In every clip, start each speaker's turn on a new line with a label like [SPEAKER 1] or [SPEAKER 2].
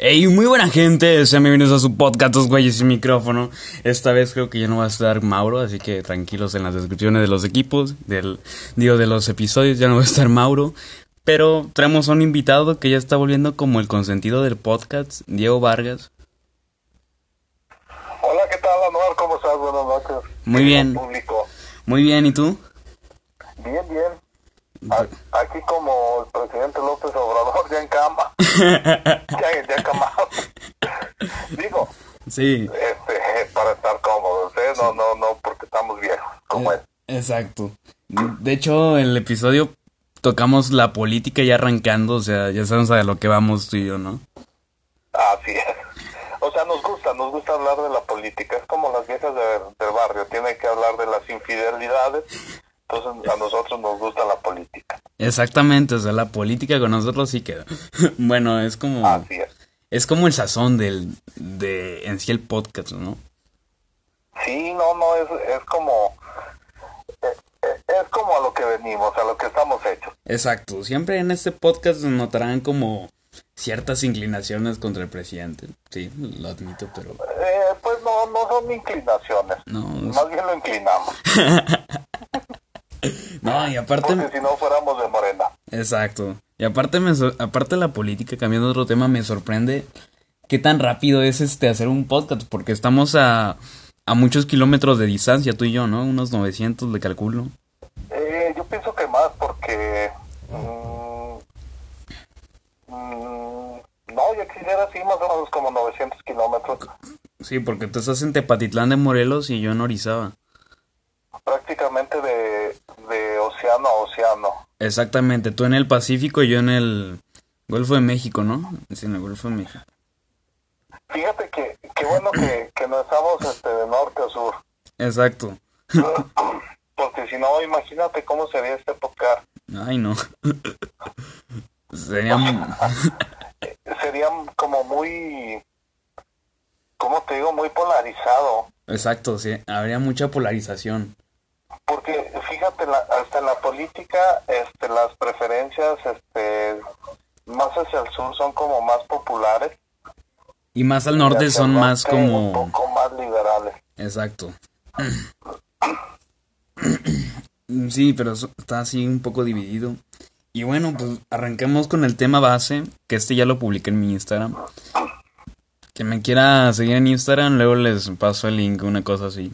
[SPEAKER 1] Hey, muy buena gente, sean bienvenidos a su podcast Dos Güeyes y Micrófono. Esta vez creo que ya no va a estar Mauro, así que tranquilos en las descripciones de los equipos, del, digo, de los episodios, ya no va a estar Mauro. Pero traemos a un invitado que ya está volviendo como el consentido del podcast, Diego Vargas.
[SPEAKER 2] Hola, ¿qué tal, Anuar? ¿Cómo estás? Buenas noches.
[SPEAKER 1] Muy bien.
[SPEAKER 2] Público.
[SPEAKER 1] Muy bien, ¿y tú?
[SPEAKER 2] Bien, bien. Aquí como el presidente López Obrador, ya en cama. ya, ya encamado. Digo,
[SPEAKER 1] Sí.
[SPEAKER 2] este, para estar cómodos, ¿eh? No, no, no, porque estamos viejos, como es.
[SPEAKER 1] Exacto. De hecho, el episodio tocamos la política ya arrancando, o sea, ya sabemos a lo que vamos tú y yo, ¿no?
[SPEAKER 2] Así es. O sea, nos gusta, nos gusta hablar de la política. Es como las viejas de- del barrio, tienen que hablar de las infidelidades. Entonces, a nosotros nos gusta la política.
[SPEAKER 1] Exactamente, o sea, la política con nosotros sí queda. bueno, es como
[SPEAKER 2] Así es.
[SPEAKER 1] es como el sazón del de en sí el podcast, ¿no?
[SPEAKER 2] Sí, no, no, es, es como... eh, eh, Es como a lo que venimos, a lo que estamos hechos.
[SPEAKER 1] Exacto, siempre en este podcast notarán como ciertas inclinaciones contra el presidente. Sí, lo admito, pero
[SPEAKER 2] Eh, pues no, no son inclinaciones.
[SPEAKER 1] no,
[SPEAKER 2] Más bien lo inclinamos.
[SPEAKER 1] no, y aparte
[SPEAKER 2] Porque si no fuéramos de morena.
[SPEAKER 1] Exacto. Y aparte, me sor- aparte la política, cambiando otro tema, me sorprende qué tan rápido es este hacer un podcast, porque estamos a, a muchos kilómetros de distancia, tú y yo, ¿no? Unos 900, le calculo.
[SPEAKER 2] Eh, yo pienso que más porque... mm, mm, no, yo quisiera sí más o menos como 900 kilómetros.
[SPEAKER 1] Sí, porque tú estás en Tepatitlán de Morelos y yo en Orizaba.
[SPEAKER 2] Prácticamente de, de océano a océano.
[SPEAKER 1] Exactamente, tú en el Pacífico y yo en el Golfo de México, ¿no? Sí, en el Golfo de México.
[SPEAKER 2] Fíjate que, qué bueno que, que no estamos este, de norte a sur.
[SPEAKER 1] Exacto.
[SPEAKER 2] Porque si no, imagínate cómo sería este podcast.
[SPEAKER 1] Ay, no. Sería...
[SPEAKER 2] Sería como muy, ¿cómo te digo? Muy polarizado.
[SPEAKER 1] Exacto, sí. Habría mucha polarización.
[SPEAKER 2] Porque fíjate, la- hasta en la política, este, las preferencias este, más hacia el sur son como más populares.
[SPEAKER 1] Y más al norte son más
[SPEAKER 2] norte Un
[SPEAKER 1] como...
[SPEAKER 2] poco más liberales.
[SPEAKER 1] Exacto. Sí, pero está así un poco dividido. Y bueno, pues arranquemos con el tema base, que este ya lo publiqué en mi Instagram. Que me quiera seguir en Instagram, luego les paso el link, una cosa así.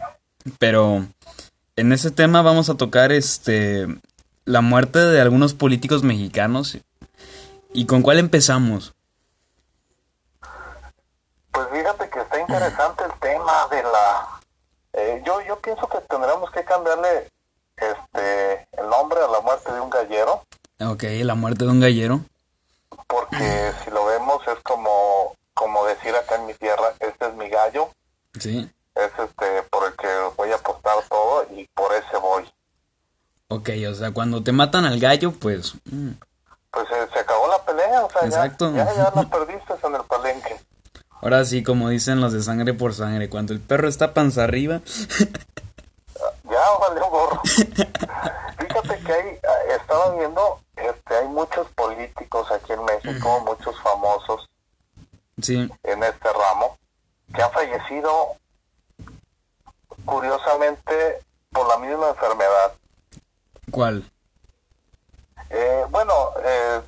[SPEAKER 1] Pero en ese tema vamos a tocar este la muerte de algunos políticos mexicanos. ¿Y con cuál empezamos?
[SPEAKER 2] Pues fíjate que está interesante el tema de la... eh, yo, yo pienso que tendremos que cambiarle este el nombre a la muerte de un gallero.
[SPEAKER 1] Ok, la muerte de un gallero.
[SPEAKER 2] porque si lo vemos es como como decir acá en mi tierra este es mi gallo
[SPEAKER 1] Sí.
[SPEAKER 2] Es este por el que voy a apostar todo y por ese voy.
[SPEAKER 1] Ok, o sea, cuando te matan al gallo, pues... mm,
[SPEAKER 2] pues eh, se acabó la pelea o sea ya-
[SPEAKER 1] Exacto.
[SPEAKER 2] ya ya la perdiste en el palenque.
[SPEAKER 1] Ahora sí, como dicen los de sangre por sangre, cuando el perro está panza arriba,
[SPEAKER 2] ya valió gorro. Fíjate que hay ah, estaba viendo este hay muchos políticos aquí en México muchos famosos
[SPEAKER 1] sí,
[SPEAKER 2] en este ramo que han fallecido curiosamente por la misma enfermedad
[SPEAKER 1] ¿cuál?
[SPEAKER 2] Eh, bueno, eh,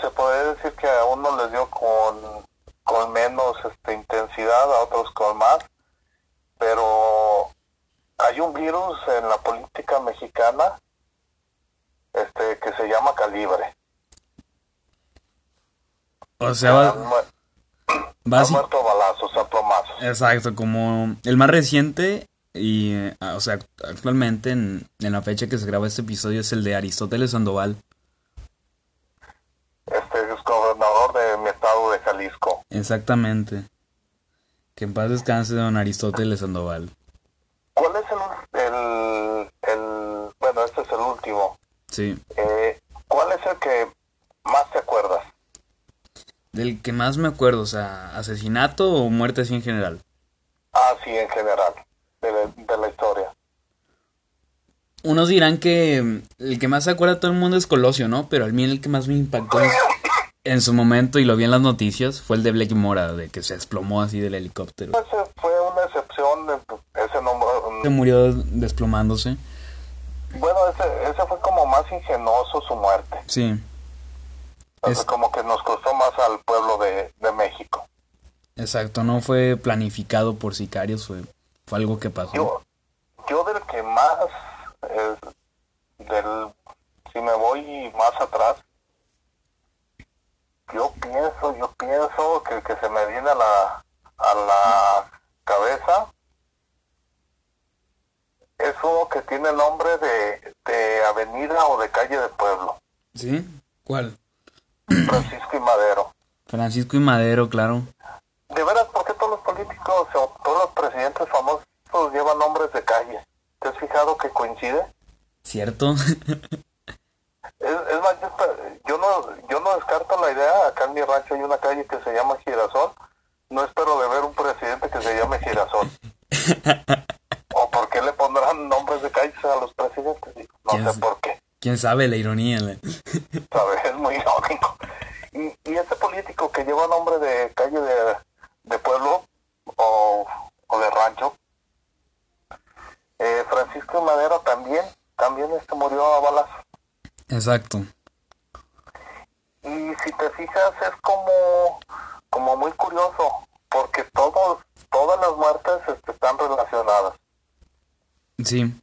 [SPEAKER 2] se puede decir que a unos les dio con, con menos este, intensidad, a otros con más, pero hay un virus en la política mexicana este, que se llama calibre.
[SPEAKER 1] O sea, así-
[SPEAKER 2] muerto a balazos, a plomazos.
[SPEAKER 1] Exacto, como el más reciente y, eh, o sea, actualmente en, en la fecha que se graba este episodio es el de Aristóteles Sandoval.
[SPEAKER 2] Este es gobernador de mi estado de Jalisco.
[SPEAKER 1] Exactamente. Que en paz descanse don Aristóteles Sandoval.
[SPEAKER 2] ¿Cuál es el, el, el bueno, este es el último.
[SPEAKER 1] Sí.
[SPEAKER 2] Eh, ¿Cuál es el que más te acuerdas?
[SPEAKER 1] Del que más me acuerdo, o sea, asesinato o muerte así en general.
[SPEAKER 2] Ah, sí, en general, de la, de la historia.
[SPEAKER 1] Unos dirán que mm, el que más se acuerda todo el mundo es Colosio, ¿no? Pero a mí el que más me impactó en su momento, y lo vi en las noticias, fue el de Blake Mora, de que se desplomó así del helicóptero.
[SPEAKER 2] Ese fue una excepción, de- ese nombre,
[SPEAKER 1] Se murió desplomándose.
[SPEAKER 2] bueno, ese, ese fue como más ingenuoso su muerte.
[SPEAKER 1] Sí,
[SPEAKER 2] O
[SPEAKER 1] Es-
[SPEAKER 2] como que nos costó más al pueblo de, de México.
[SPEAKER 1] exacto. No fue planificado por sicarios, fue, fue algo que pasó.
[SPEAKER 2] Yo, yo del que más, eh, del, si me voy más atrás, yo pienso, yo pienso que el que se me viene a la, a la cabeza es uno que tiene nombre de, de avenida o de calle de pueblo,
[SPEAKER 1] ¿Sí? ¿Cuál?
[SPEAKER 2] Francisco y Madero.
[SPEAKER 1] Francisco y Madero, claro.
[SPEAKER 2] De veras, ¿por qué todos los políticos o todos los presidentes famosos llevan nombres de calle? ¿Te has fijado que coincide?
[SPEAKER 1] ¿Cierto?
[SPEAKER 2] Es, es más, yo, no yo no descarto la idea, acá en mi rancho hay una calle que se llama Girasol, no espero de ver un presidente que se llame Girasol. ¿O por qué le pondrán nombres de calles a los presidentes? No
[SPEAKER 1] ¿Quién
[SPEAKER 2] sé por qué,
[SPEAKER 1] ¿Quién sabe la ironía? la-
[SPEAKER 2] ¿sabes? Es muy lógico. Y, y ese político que lleva nombre de calle de, de pueblo o, o de rancho, eh, Francisco Madero también, también este murió a balazos.
[SPEAKER 1] Exacto.
[SPEAKER 2] Y si te fijas es como, como muy curioso, porque todos, todas las muertes este, están relacionadas.
[SPEAKER 1] Sí,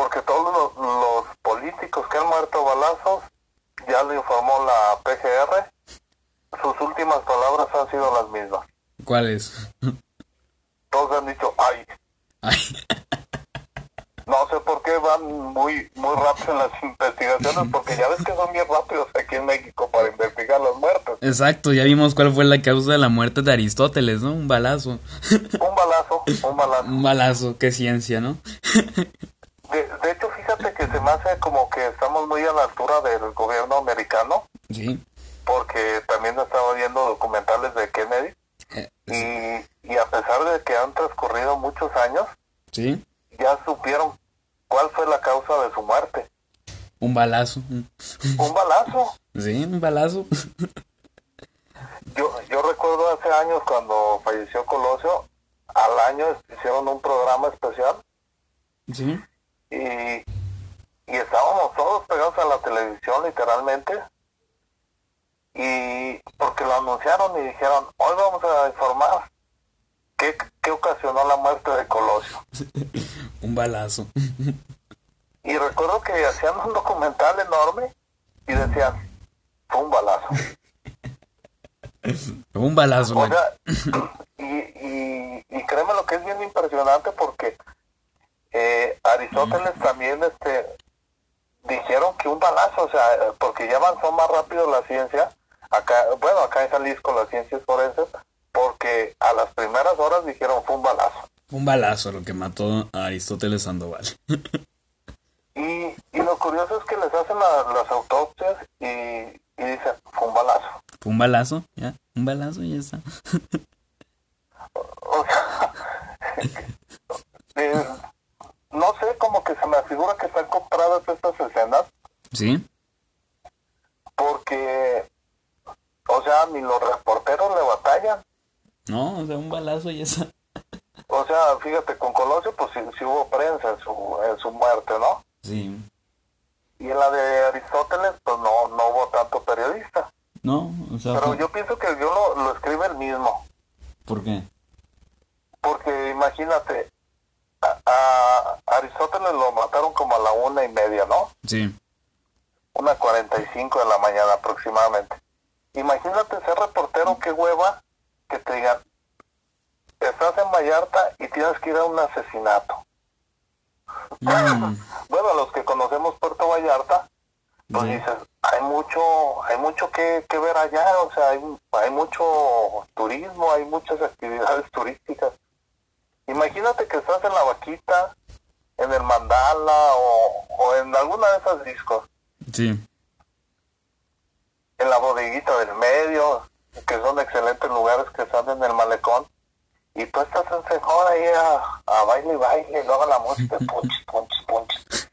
[SPEAKER 2] Porque todos los, los políticos que han muerto balazos, ya lo informó la PGR, sus últimas palabras han sido las mismas.
[SPEAKER 1] ¿cuál es?
[SPEAKER 2] Todos han dicho, ay,
[SPEAKER 1] Ay,
[SPEAKER 2] no sé por qué van muy muy rápido en las investigaciones, porque ya ves que son bien rápidos aquí en México para investigar las muertes.
[SPEAKER 1] exacto, ya vimos cuál fue la causa de la muerte de Aristóteles, ¿no? Un balazo.
[SPEAKER 2] Un balazo, un balazo.
[SPEAKER 1] Un balazo, qué ciencia, ¿no?
[SPEAKER 2] De, de hecho, fíjate que se me hace como que estamos muy a la altura del gobierno americano,
[SPEAKER 1] Sí.
[SPEAKER 2] porque también estaba viendo documentales de Kennedy
[SPEAKER 1] Eh,
[SPEAKER 2] y, y a pesar de que han transcurrido muchos años,
[SPEAKER 1] sí,
[SPEAKER 2] ya supieron cuál fue la causa de su muerte.
[SPEAKER 1] un balazo.
[SPEAKER 2] Un balazo.
[SPEAKER 1] Sí, un balazo.
[SPEAKER 2] Yo, yo recuerdo hace años cuando falleció Colosio, al año hicieron un programa especial
[SPEAKER 1] Sí.
[SPEAKER 2] Y, y estábamos todos pegados a la televisión literalmente y porque lo anunciaron y dijeron hoy vamos a informar qué, qué ocasionó la muerte de Colosio
[SPEAKER 1] Un balazo.
[SPEAKER 2] y recuerdo que hacían un documental enorme y decían fue un balazo
[SPEAKER 1] Un balazo.
[SPEAKER 2] o sea y, y, y créeme lo que es bien impresionante porque eh, Aristóteles también este dijeron que un balazo, o sea, porque ya avanzó más rápido la ciencia, acá, bueno, acá en Jalisco las ciencias forenses, porque a las primeras horas dijeron fue un balazo.
[SPEAKER 1] Un balazo lo que mató a Aristóteles Sandoval.
[SPEAKER 2] Y, y lo curioso es que les hacen la- las autopsias y, y dicen fue un balazo.
[SPEAKER 1] Fue un balazo, ya. Un balazo y ya está.
[SPEAKER 2] O sea, eh, no sé, como que se me figura que están compradas estas escenas
[SPEAKER 1] Sí.
[SPEAKER 2] porque, o sea, ni los reporteros le batallan.
[SPEAKER 1] No, o sea, un balazo y está.
[SPEAKER 2] O sea, fíjate, con Colosio, pues sí, sí hubo prensa en su, en su muerte, ¿no?
[SPEAKER 1] Sí.
[SPEAKER 2] Y en la de Aristóteles, pues no, no hubo tanto periodista.
[SPEAKER 1] No, o sea,
[SPEAKER 2] Pero
[SPEAKER 1] fue-
[SPEAKER 2] yo pienso que yo lo, lo escribe el mismo.
[SPEAKER 1] ¿por qué?
[SPEAKER 2] Porque imagínate, a, a Aristóteles lo mataron como a la una y media, ¿no?
[SPEAKER 1] Sí.
[SPEAKER 2] Una cuarenta y cinco de la mañana aproximadamente. Imagínate ser reportero, qué hueva, que te digan, estás en Vallarta y tienes que ir a un asesinato.
[SPEAKER 1] Mm,
[SPEAKER 2] Bueno, los que conocemos Puerto Vallarta, pues dices, hay mucho, hay mucho que, que ver allá, o sea, hay, hay mucho turismo, hay muchas actividades turísticas. Imagínate que estás en la vaquita, en el mandala o, o en alguna de esas discos,
[SPEAKER 1] sí.
[SPEAKER 2] en la bodeguita del medio, que son excelentes lugares que están en el malecón, y tú estás en ahí a, a baile y baile, y luego la música, punch, punch, punch.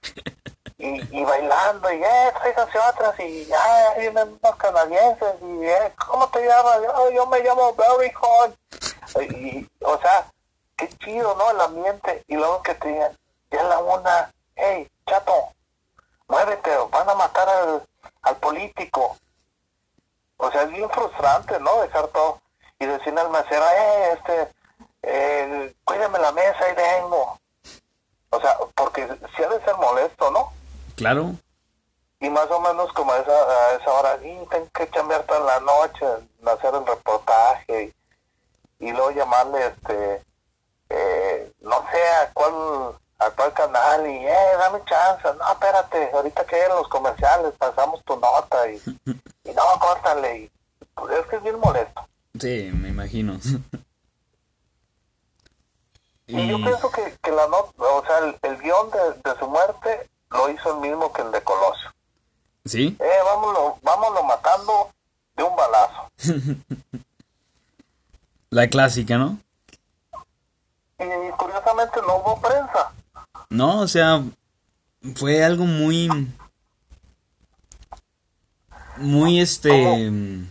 [SPEAKER 2] Y, y, bailando, y eh, tráiganse otras, y ya vienen unos canadienses, y eh, ¿cómo te llamas? Yo, yo me llamo Barry Hall. Y, o sea, qué chido, ¿no? El ambiente, y luego que te digan, ya la una, hey, chato, muévete, van a matar al, al político. O sea, es bien frustrante, ¿no? Dejar todo y decirle al mesero, eh, este, eh, cuídame la mesa y vengo. O sea, porque si ha de ser molesto, ¿no?
[SPEAKER 1] Claro.
[SPEAKER 2] Y más o menos como a esa, a esa hora, y tengo que cambiar toda la noche, hacer el reportaje y, y luego llamarle, este, eh, no sé a cuál, a cuál canal y, eh, dame chance, no, espérate, ahorita que en los comerciales pasamos tu nota y, y no, córtale, y pues es que es bien molesto.
[SPEAKER 1] Sí, me imagino.
[SPEAKER 2] Y yo pienso que, que la nota, o sea, el, el guion de, de su muerte lo hizo el mismo que el de Colosio.
[SPEAKER 1] ¿Sí?
[SPEAKER 2] Eh, vámonos, vámonos matando de un balazo.
[SPEAKER 1] La clásica, ¿no?
[SPEAKER 2] Y curiosamente no hubo prensa.
[SPEAKER 1] No, o sea, fue algo muy... Muy, este...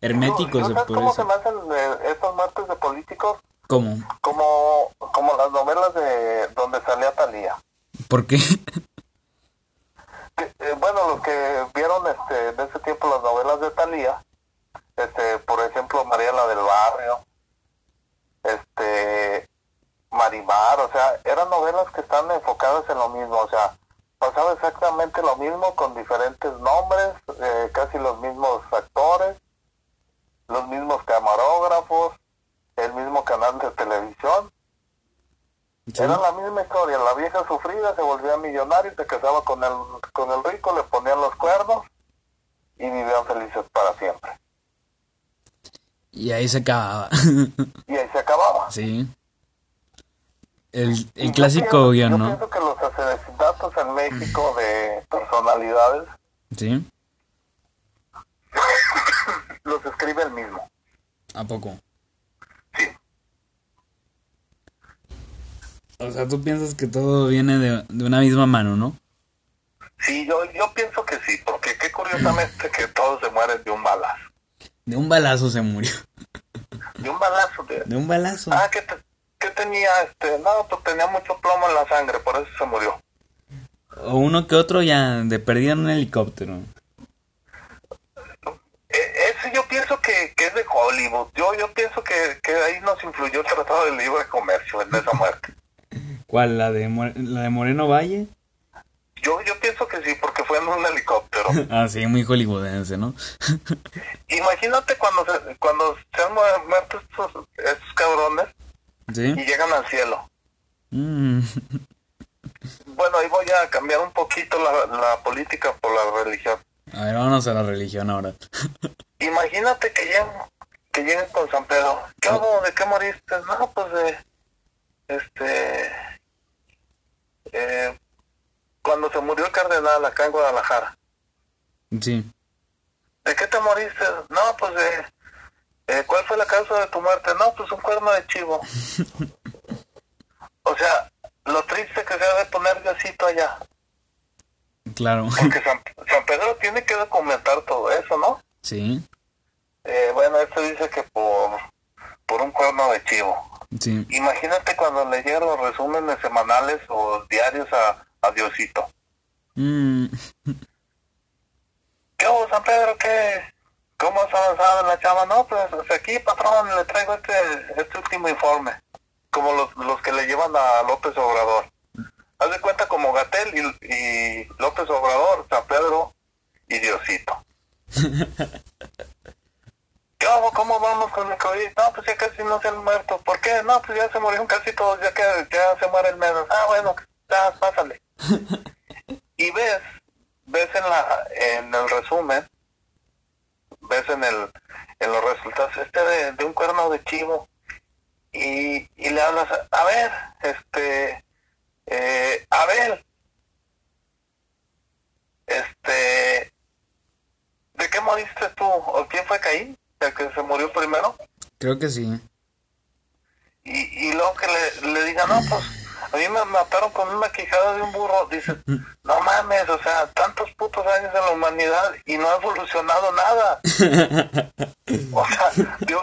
[SPEAKER 1] Hermético, se
[SPEAKER 2] yo ¿Sabes
[SPEAKER 1] puede
[SPEAKER 2] cómo
[SPEAKER 1] decir.
[SPEAKER 2] se me hacen eh, estas muertes de políticos?
[SPEAKER 1] ¿Cómo?
[SPEAKER 2] Como, como las novelas de donde salía Talía.
[SPEAKER 1] ¿Por qué?
[SPEAKER 2] Eh, bueno, los que vieron este, de ese tiempo las novelas de Talía, este, por ejemplo, Mariela del Barrio, este, Marimar, o sea, eran novelas que están enfocadas en lo mismo, o sea, pasaba exactamente lo mismo con diferentes nombres, eh, casi los mismos actores, los mismos camarógrafos, el mismo canal de televisión,
[SPEAKER 1] Sí.
[SPEAKER 2] era la misma historia, la vieja sufrida se volvía millonaria, se casaba con el, con el rico, le ponían los cuernos y vivían felices para siempre.
[SPEAKER 1] Y ahí se acababa.
[SPEAKER 2] Y ahí se acababa.
[SPEAKER 1] sí. El,
[SPEAKER 2] yo
[SPEAKER 1] clásico
[SPEAKER 2] pienso-
[SPEAKER 1] guion,
[SPEAKER 2] Yo
[SPEAKER 1] ¿no?
[SPEAKER 2] pienso que los asesinatos en México de personalidades
[SPEAKER 1] Sí.
[SPEAKER 2] los escribe el mismo.
[SPEAKER 1] ¿A poco?
[SPEAKER 2] Sí.
[SPEAKER 1] O sea, tú piensas que todo viene de, de una misma mano, ¿no?
[SPEAKER 2] Sí, yo, yo pienso que sí, porque qué curiosamente que todos se mueren de un balazo.
[SPEAKER 1] De un balazo se murió.
[SPEAKER 2] De un balazo. De...
[SPEAKER 1] De un balazo.
[SPEAKER 2] Ah, que, te- que tenía, este, no, pues tenía mucho plomo en la sangre, por eso se murió.
[SPEAKER 1] O uno que otro ya de perdida en un helicóptero.
[SPEAKER 2] E- Ese yo pienso que, que es de Hollywood. Yo yo pienso que, que ahí nos influyó el Tratado de Libre Comercio en esa muerte.
[SPEAKER 1] ¿Cuál? ¿La de, More- la de Moreno Valle?
[SPEAKER 2] Yo yo pienso que sí, porque fue en un helicóptero.
[SPEAKER 1] Ah, sí, muy hollywoodense, ¿no?
[SPEAKER 2] Imagínate cuando se, cuando se han mu- muerto estos, estos cabrones y llegan al cielo.
[SPEAKER 1] Mm.
[SPEAKER 2] Bueno, ahí voy a cambiar un poquito la, la política por la religión.
[SPEAKER 1] A ver, vámonos a la religión ahora.
[SPEAKER 2] Imagínate que lleguen, que lleguen con San Pedro. ¿Qué hago? ¿De qué moriste? No, pues de... Este... Eh, cuando se murió el cardenal acá en Guadalajara.
[SPEAKER 1] Sí.
[SPEAKER 2] ¿De qué te moriste? No, pues de... eh, ¿Cuál fue la causa de tu muerte? No, pues un cuerno de chivo. o sea, lo triste que se ha de poner Diosito allá.
[SPEAKER 1] Claro.
[SPEAKER 2] Porque San, San Pedro tiene que documentar todo eso, ¿no?
[SPEAKER 1] Sí.
[SPEAKER 2] Eh, bueno, esto dice que por, por un cuerno de chivo.
[SPEAKER 1] Sí.
[SPEAKER 2] Imagínate cuando le llegan los resúmenes semanales o diarios a, a Diosito.
[SPEAKER 1] Mm.
[SPEAKER 2] ¿Qué hubo, San Pedro? ¿Qué? ¿Cómo has avanzado en la chava? No, pues aquí, patrón, le traigo este, este último informe. Como los, los que le llevan a López Obrador. Haz de cuenta como Gatel y, y López Obrador, San Pedro y Diosito. ¿Qué hago? ¿Cómo vamos con el COVID? No, pues ya casi no se han muerto. ¿Por qué? No, pues ya se murieron casi todos, ya que ya se muere el menos. Ah, bueno, ya, pásale. y ves, ves en la en el resumen, ves en el en los resultados este de, de un cuerno de chivo y, y le hablas, a, a ver, este, eh, Abel, este, ¿de qué moriste tú? ¿O quién fue Caín? ¿El que se murió primero?
[SPEAKER 1] Creo que sí.
[SPEAKER 2] Y, y luego que le, le diga, no, pues a mí me mataron con una quijada de un burro. Dice, no mames, o sea, tantos putos años en la humanidad y no ha evolucionado nada. o sea, de,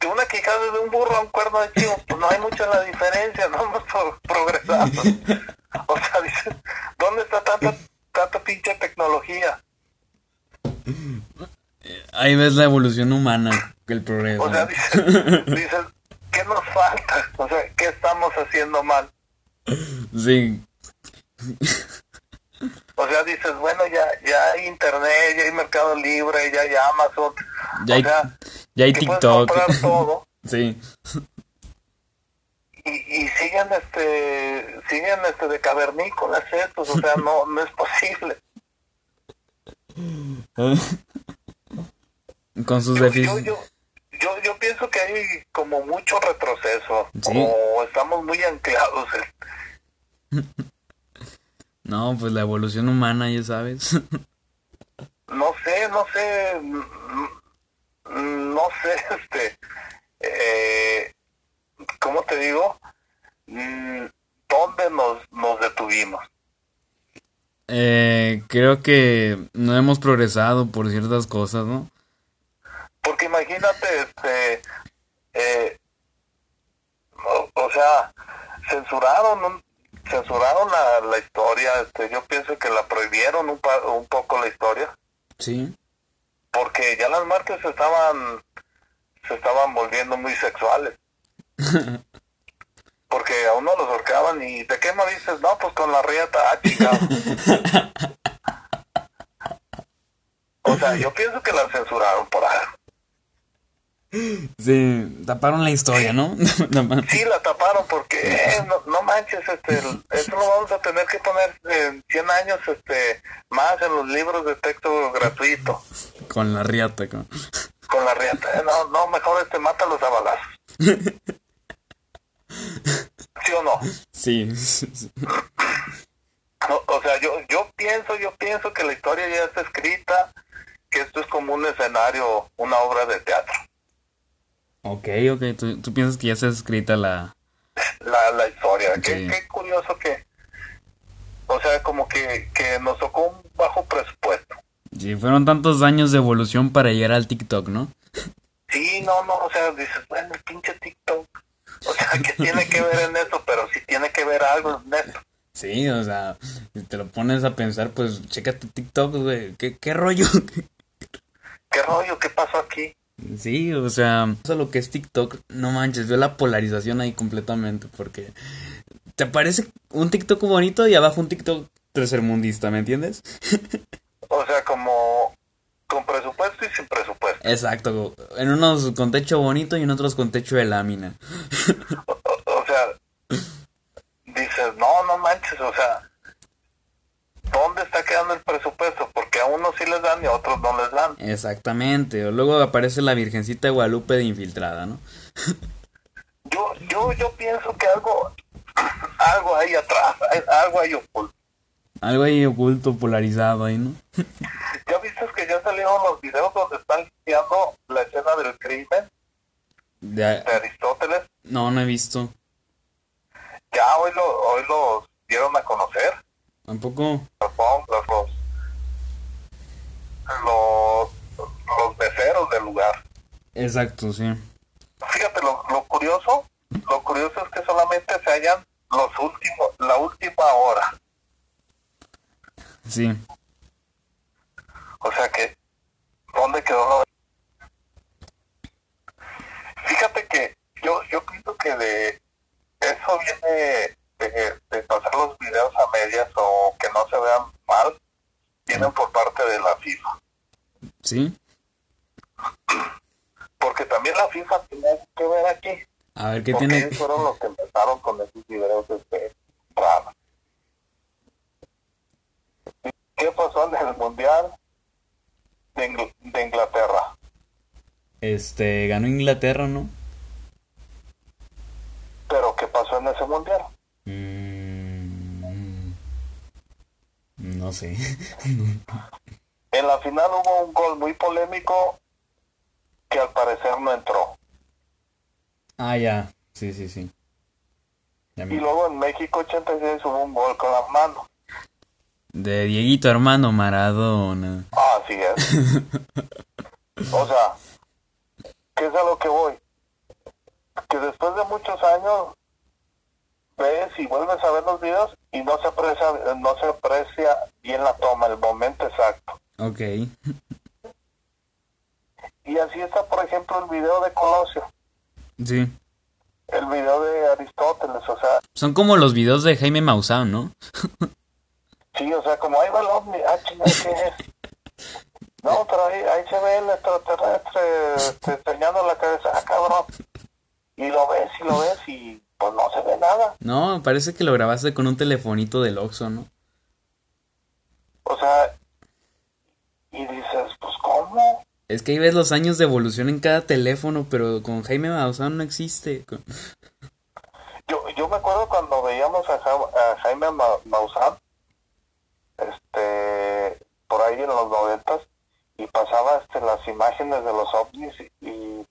[SPEAKER 2] de, una quijada de un burro a un cuerno de chivo, pues no hay mucha la diferencia, no hemos progresado. O sea, dices, ¿dónde está tanta, tanta pinche tecnología?
[SPEAKER 1] Ahí ves la evolución humana, el progreso.
[SPEAKER 2] O sea, dices, dices, ¿qué nos falta? O sea, ¿qué estamos haciendo mal?
[SPEAKER 1] Sí.
[SPEAKER 2] O sea, dices, bueno, ya, ya hay internet, ya hay Mercado Libre, ya hay Amazon.
[SPEAKER 1] Ya hay,
[SPEAKER 2] sea,
[SPEAKER 1] ya hay TikTok.
[SPEAKER 2] todo
[SPEAKER 1] Sí.
[SPEAKER 2] y, y siguen este siguen este de cavernícolas estos, o sea, no no es posible.
[SPEAKER 1] Con sus
[SPEAKER 2] Yo, yo, yo, yo, yo pienso que hay como mucho retroceso,
[SPEAKER 1] Sí.
[SPEAKER 2] o estamos muy anclados.
[SPEAKER 1] No, pues la evolución humana, ya sabes.
[SPEAKER 2] No sé, no sé, mm, no sé, este, eh, ¿cómo te digo? Mm, ¿Dónde nos, nos detuvimos?
[SPEAKER 1] Eh, creo que no hemos progresado por ciertas cosas, ¿no?
[SPEAKER 2] Porque imagínate, este, eh, o, o sea, censuraron un- censuraron la, la historia, este, yo pienso que la prohibieron un, pa- un poco la historia,
[SPEAKER 1] Sí.
[SPEAKER 2] porque ya las marcas estaban, se estaban volviendo muy sexuales. Porque a uno los ahorcaban y ¿de qué me dices? No, pues con la rieta, ah, chingado. O sea, yo pienso que la censuraron por algo.
[SPEAKER 1] Sí, taparon la historia, ¿no?
[SPEAKER 2] Sí, la taparon porque eh, no, no manches, este, eso lo vamos a tener que poner en 100 años este, más en los libros de texto gratuito
[SPEAKER 1] Con la riata, con...
[SPEAKER 2] con la rieta. Eh, No, no, mejor este, mátalos a balazos. ¿Sí o no?
[SPEAKER 1] Sí, sí, sí.
[SPEAKER 2] No, O sea, yo, yo pienso, yo pienso que la historia ya está escrita, que esto es como un escenario, una obra de teatro.
[SPEAKER 1] Ok, ok, tú, tú piensas que ya está escrita la...
[SPEAKER 2] la, la historia. Qué,
[SPEAKER 1] Sí.
[SPEAKER 2] qué curioso que, o sea, como que, que nos tocó un bajo presupuesto.
[SPEAKER 1] Sí, fueron tantos años de evolución para llegar al TikTok, ¿no?
[SPEAKER 2] Sí, no, no, o sea, dices, bueno, el pinche TikTok. O sea, ¿qué tiene que ver en eso? Pero sí tiene que ver algo en eso.
[SPEAKER 1] Sí, o sea, si te lo pones a pensar, pues chécate TikTok, güey. ¿Qué, qué rollo?
[SPEAKER 2] ¿Qué rollo? ¿Qué pasó aquí?
[SPEAKER 1] Sí, o sea, eso lo que es TikTok, no manches, veo la polarización ahí completamente, porque te aparece un TikTok bonito y abajo un TikTok tercermundista, ¿me entiendes?
[SPEAKER 2] O sea, como con presupuesto y sin presupuesto.
[SPEAKER 1] Exacto, en unos con techo bonito y en otros con techo de lámina.
[SPEAKER 2] O, o- o sea, dices, no, no manches, o sea, ¿dónde está quedando el presupuesto? Unos sí les dan y a otros no les dan.
[SPEAKER 1] Exactamente, luego aparece la Virgencita de Guadalupe de infiltrada, ¿no?
[SPEAKER 2] Yo, yo, yo pienso que algo, algo hay atrás, algo hay oculto.
[SPEAKER 1] Algo ahí oculto, polarizado ahí, ¿no?
[SPEAKER 2] ¿Ya viste que ya salieron los videos donde están limpiando la escena del crimen
[SPEAKER 1] De-
[SPEAKER 2] de Aristóteles?
[SPEAKER 1] no, no he visto.
[SPEAKER 2] Ya hoy lo, hoy los dieron a conocer.
[SPEAKER 1] Tampoco
[SPEAKER 2] los, los, los, los meseros del lugar.
[SPEAKER 1] Exacto, sí.
[SPEAKER 2] Fíjate, lo, lo curioso, lo curioso es que solamente se hallan los últimos, la última hora.
[SPEAKER 1] Sí.
[SPEAKER 2] O sea que, ¿dónde quedó lo Fíjate que yo, yo pienso que de eso viene de, de pasar los videos a medias o que no se vean mal, vienen por parte de la FIFA.
[SPEAKER 1] ¿Sí?
[SPEAKER 2] Porque también la FIFA tiene que ver aquí.
[SPEAKER 1] A ver, ¿qué
[SPEAKER 2] porque
[SPEAKER 1] tiene?
[SPEAKER 2] ellos fueron los que empezaron con esos videos este, raros. ¿Qué pasó en el Mundial de, Ingl- de Inglaterra?
[SPEAKER 1] Este, ganó Inglaterra, ¿no?
[SPEAKER 2] ¿Pero qué pasó en ese Mundial?
[SPEAKER 1] Mm, no sé.
[SPEAKER 2] En la final hubo un gol muy polémico que al parecer no entró.
[SPEAKER 1] ah, ya. Sí, sí, sí. Ya
[SPEAKER 2] Y luego en México 86 hubo un gol con las manos.
[SPEAKER 1] De Dieguito Armando Maradona.
[SPEAKER 2] Ah, así es. o sea, ¿qué es a lo que voy? Que después de muchos años ves y vuelves a ver los videos y no se aprecia, no se aprecia bien la toma, el momento exacto.
[SPEAKER 1] Ok.
[SPEAKER 2] Y así está, por ejemplo, el video de Colosio,
[SPEAKER 1] Sí.
[SPEAKER 2] el video de Aristóteles, o sea,
[SPEAKER 1] Son como los videos de Jaime Maussan, ¿no?
[SPEAKER 2] sí, o sea, como ahí va el ovni, ah, chinga, ¿qué es? No, pero ahí, ahí se ve el extraterrestre enseñando la cabeza, ah, cabrón. Y lo ves y lo ves y pues no se ve nada.
[SPEAKER 1] No, parece que lo grabaste con un telefonito del Oxxo, ¿no?
[SPEAKER 2] O sea, y dices, pues ¿cómo?
[SPEAKER 1] Es que ahí ves los años de evolución en cada teléfono, pero con Jaime Maussan no existe.
[SPEAKER 2] Yo, yo me acuerdo cuando veíamos a, Ja- a Jaime Ma- Maussan, este, por ahí en los noventas, y pasaba este, las imágenes de los ovnis y,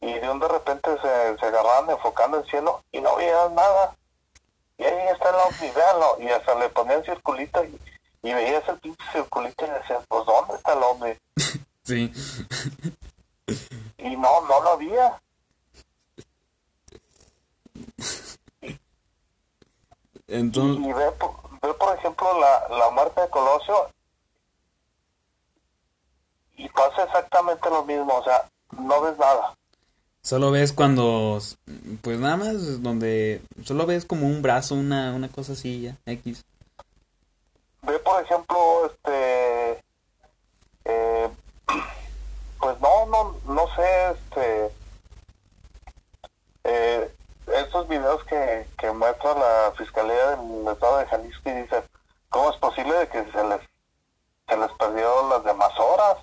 [SPEAKER 2] y de un de repente se, se agarraban enfocando el cielo y no veías nada. Y ahí está el ovni, véanlo. Y hasta le ponían circulito y, y veías el pinche circulito y decías, pues ¿dónde está el ovni?
[SPEAKER 1] Sí.
[SPEAKER 2] Y no, no lo había.
[SPEAKER 1] Entonces,
[SPEAKER 2] Y ve, por- ve por ejemplo, la, la muerte de Colosio y pasa exactamente lo mismo, o sea, no ves nada.
[SPEAKER 1] solo ves cuando, pues nada más donde, solo ves como un brazo, una, una cosa así ya, X.
[SPEAKER 2] Ve por ejemplo, este, eh, pues no, no, no sé, este, eh, estos videos que, que muestra la Fiscalía del Estado de Jalisco y dice, ¿cómo es posible de que se les, se les perdió las demás horas?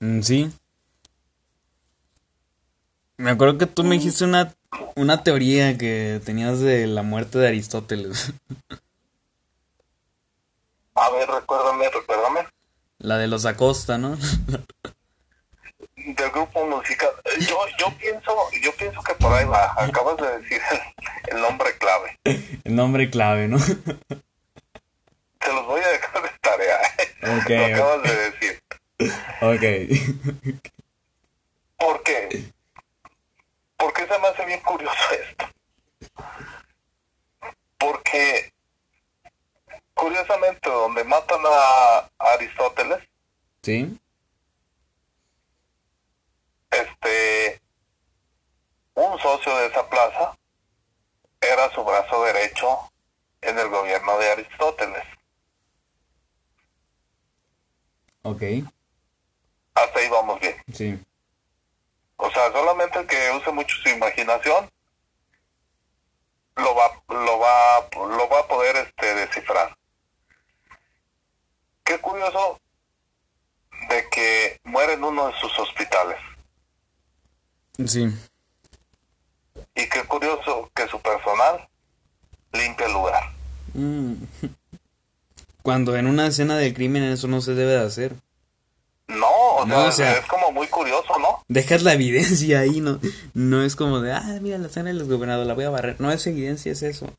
[SPEAKER 1] Mm, sí. Me acuerdo que tú me dijiste una, una teoría que tenías de la muerte de Aristóteles.
[SPEAKER 2] A ver, recuérdame, recuérdame.
[SPEAKER 1] La de los Acosta, ¿no?
[SPEAKER 2] del grupo musical. Yo, yo pienso, yo pienso que por ahí va. Acabas de decir el, el nombre clave.
[SPEAKER 1] El nombre clave, ¿no?
[SPEAKER 2] Se los voy a dejar de tarea.
[SPEAKER 1] Ok,
[SPEAKER 2] Lo
[SPEAKER 1] ok.
[SPEAKER 2] acabas de decir.
[SPEAKER 1] Ok.
[SPEAKER 2] ¿Por qué? Porque se me hace bien curioso esto. Porque curiosamente donde matan a Aristóteles,
[SPEAKER 1] ¿Sí?
[SPEAKER 2] este un socio de esa plaza era su brazo derecho en el gobierno de Aristóteles.
[SPEAKER 1] Ok.
[SPEAKER 2] Hasta ahí vamos bien.
[SPEAKER 1] Sí.
[SPEAKER 2] O sea, solamente el que use mucho su imaginación lo va, lo va, lo va a poder este descifrar. Qué curioso de que muere en uno de sus hospitales.
[SPEAKER 1] Sí.
[SPEAKER 2] Y qué curioso que su personal limpia el lugar.
[SPEAKER 1] Mm. Cuando en una escena de crimen eso no se debe de hacer.
[SPEAKER 2] No, o,
[SPEAKER 1] No,
[SPEAKER 2] sea,
[SPEAKER 1] o sea-
[SPEAKER 2] es como muy curioso, ¿no?
[SPEAKER 1] Dejas la evidencia ahí, ¿no? No es como de, ah, mira la escena del gobernador, la voy a barrer. No es evidencia, es eso.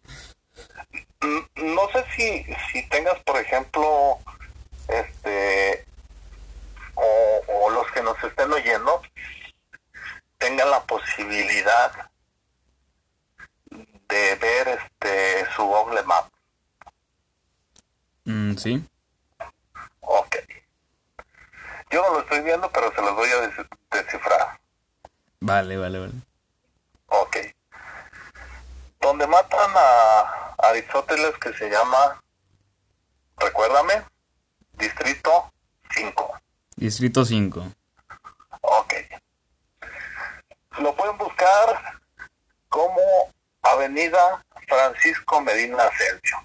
[SPEAKER 2] N- No sé si, si tengas, por ejemplo, este, o, o los que nos estén oyendo, tengan la posibilidad de ver este su Google Map.
[SPEAKER 1] Mm, sí.
[SPEAKER 2] Ok. Yo no lo estoy viendo, pero se los voy a des- descifrar.
[SPEAKER 1] Vale, vale, vale.
[SPEAKER 2] Ok. Donde matan a Aristóteles, que se llama, recuérdame, Distrito 5.
[SPEAKER 1] Distrito 5.
[SPEAKER 2] Ok. Lo pueden buscar como Avenida Francisco Medina Asensio.